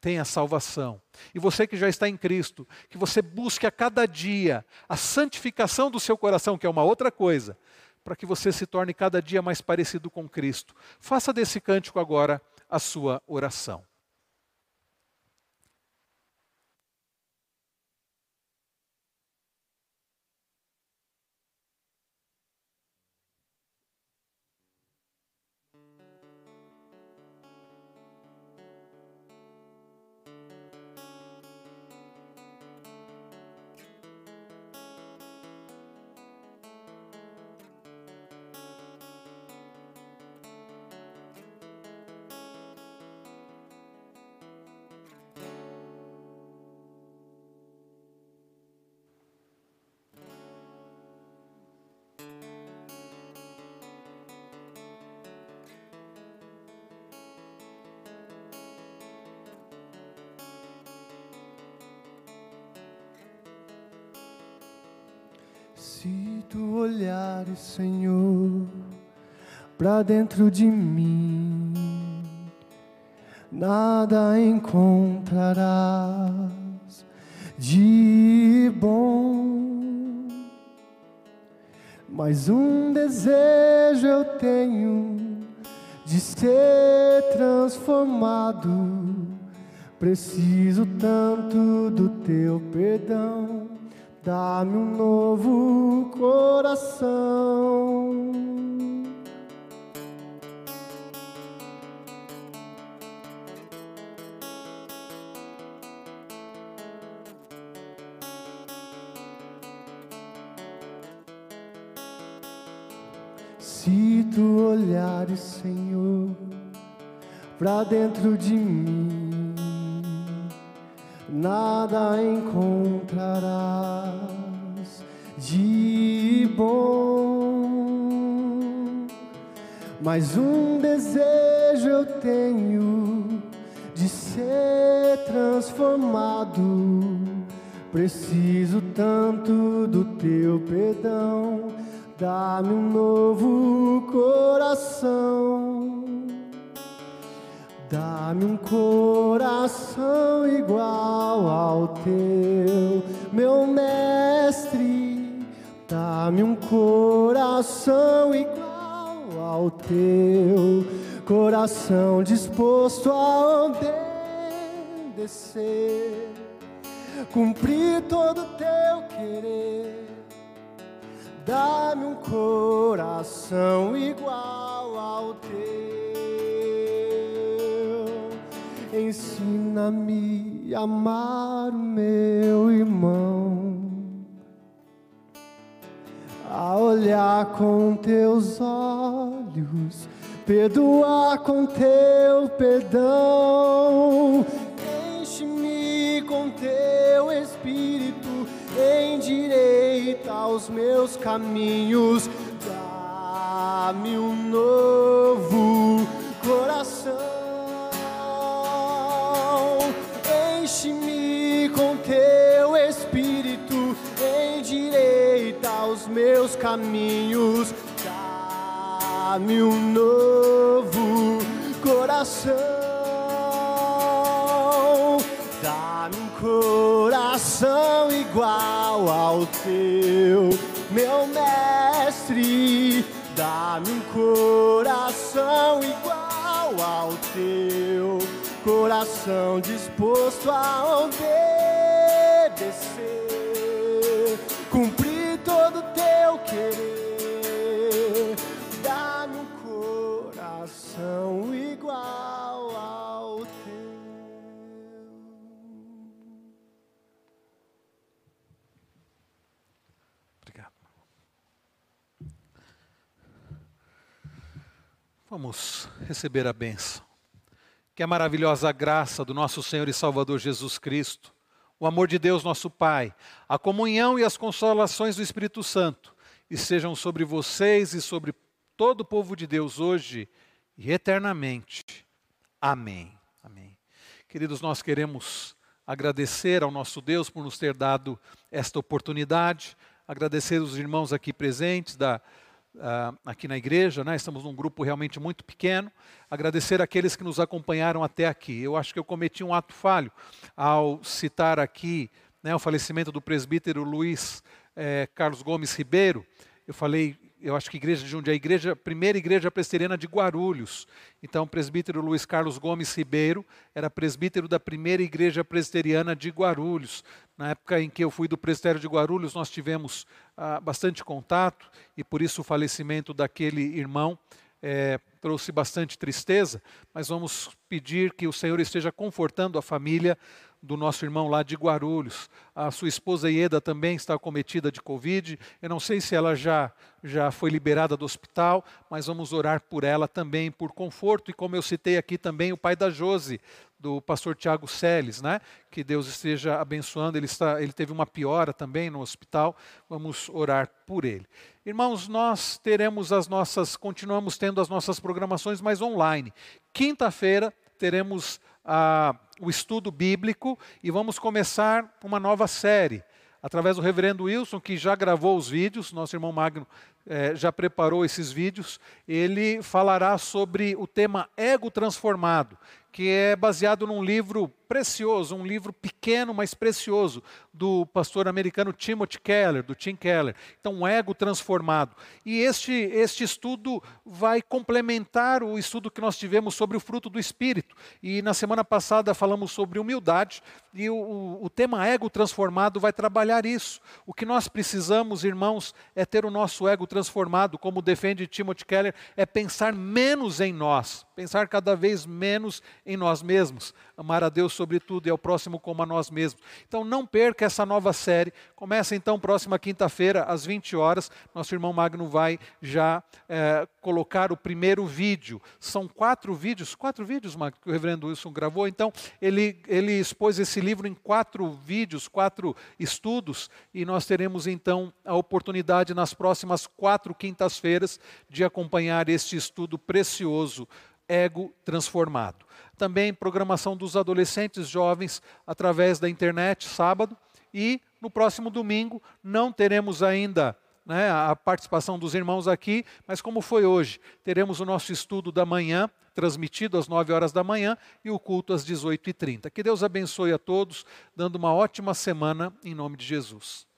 tenha salvação. E você que já está em Cristo, que você busque a cada dia a santificação do seu coração, que é uma outra coisa, para que você se torne cada dia mais parecido com Cristo. Faça desse cântico agora a sua oração. Se tu olhares, Senhor, para dentro de mim, nada encontrarás de bom. Mas um desejo eu tenho de ser transformado. Preciso tanto do teu perdão Dá-me um novo coração. Se tu olhares, Senhor, para dentro de mim nada encontrarás Mas um desejo eu tenho de ser transformado. Preciso tanto do teu perdão. Dá-me um novo coração Dá-me um coração igual ao teu, meu mestre. Dá-me um coração igual ao teu, coração disposto a obedecer, cumprir todo o teu querer. Dá-me um coração igual ao teu ensina-me a amar o meu irmão, a olhar com teus olhos, perdoar com teu perdão. Enche-me com teu espírito, endireita os meus caminhos, dá-me um novo coração. teu caminhos, dá-me um novo coração, dá-me um coração igual ao teu, meu mestre. Dá-me um coração igual ao teu, coração disposto a obedecer, querer. Dá-me um coração igual ao teu. Obrigado. Vamos receber a bênção. Que a maravilhosa graça do nosso Senhor e Salvador Jesus Cristo, o amor de Deus, nosso Pai, a comunhão e as consolações do Espírito Santo estejam sobre vocês e sobre todo o povo de Deus hoje e eternamente. Amém. Amém. Queridos, nós queremos agradecer ao nosso Deus por nos ter dado esta oportunidade, agradecer os irmãos aqui presentes da, uh, aqui na igreja, né? estamos num grupo realmente muito pequeno, agradecer aqueles que nos acompanharam até aqui. Eu acho que eu cometi um ato falho ao citar aqui né, o falecimento do presbítero Luiz eh, Carlos Gomes Ribeiro. Eu falei eu acho que igreja de Jundiaí, igreja, primeira igreja presbiteriana de Guarulhos. Então, o presbítero Luiz Carlos Gomes Ribeiro era presbítero da primeira igreja presbiteriana de Guarulhos. Na época em que eu fui do presbitério de Guarulhos, nós tivemos ah, bastante contato e por isso o falecimento daquele irmão é, trouxe bastante tristeza, mas vamos pedir que o Senhor esteja confortando a família do nosso irmão lá de Guarulhos. A sua esposa Ieda também está cometida de Covid. Eu não sei se ela já, já foi liberada do hospital, mas vamos orar por ela também, por conforto. E como eu citei aqui também, o pai da Jose, do pastor Tiago Seles, né? que Deus esteja abençoando. Ele, está, ele teve uma piora também no hospital. Vamos orar por ele. Irmãos, nós teremos as nossas, continuamos tendo as nossas programações mais online. Quinta-feira teremos a o estudo bíblico e vamos começar uma nova série. Através do reverendo Wilson, que já gravou os vídeos, nosso irmão Magno eh, já preparou esses vídeos, ele falará sobre o tema ego transformado, que é baseado num livro precioso, um livro pequeno, mas precioso, do pastor americano Timothy Keller, do Tim Keller. Então, um ego transformado. E este, este estudo vai complementar o estudo que nós tivemos sobre o fruto do Espírito. E na semana passada falamos sobre humildade, e o, o tema ego transformado vai trabalhar isso. O que nós precisamos, irmãos, é ter o nosso ego transformado, como defende Timothy Keller, é pensar menos em nós, pensar cada vez menos em nós mesmos, amar a Deus sobre tudo e ao próximo como a nós mesmos. Então não perca essa nova série. Começa então próxima quinta-feira, às 20 horas. Nosso irmão Magno vai já é, colocar o primeiro vídeo. São quatro vídeos, quatro vídeos, Magno, que o reverendo Wilson gravou. Então ele, ele expôs esse livro em quatro vídeos, quatro estudos, e nós teremos então a oportunidade nas próximas quatro quintas-feiras de acompanhar este estudo precioso, Ego Transformado também programação dos adolescentes jovens através da internet, sábado. E no próximo domingo não teremos ainda né, a participação dos irmãos aqui, mas como foi hoje, teremos o nosso estudo da manhã, transmitido às 9 horas da manhã, e o culto às 18h30. Que Deus abençoe a todos, dando uma ótima semana em nome de Jesus.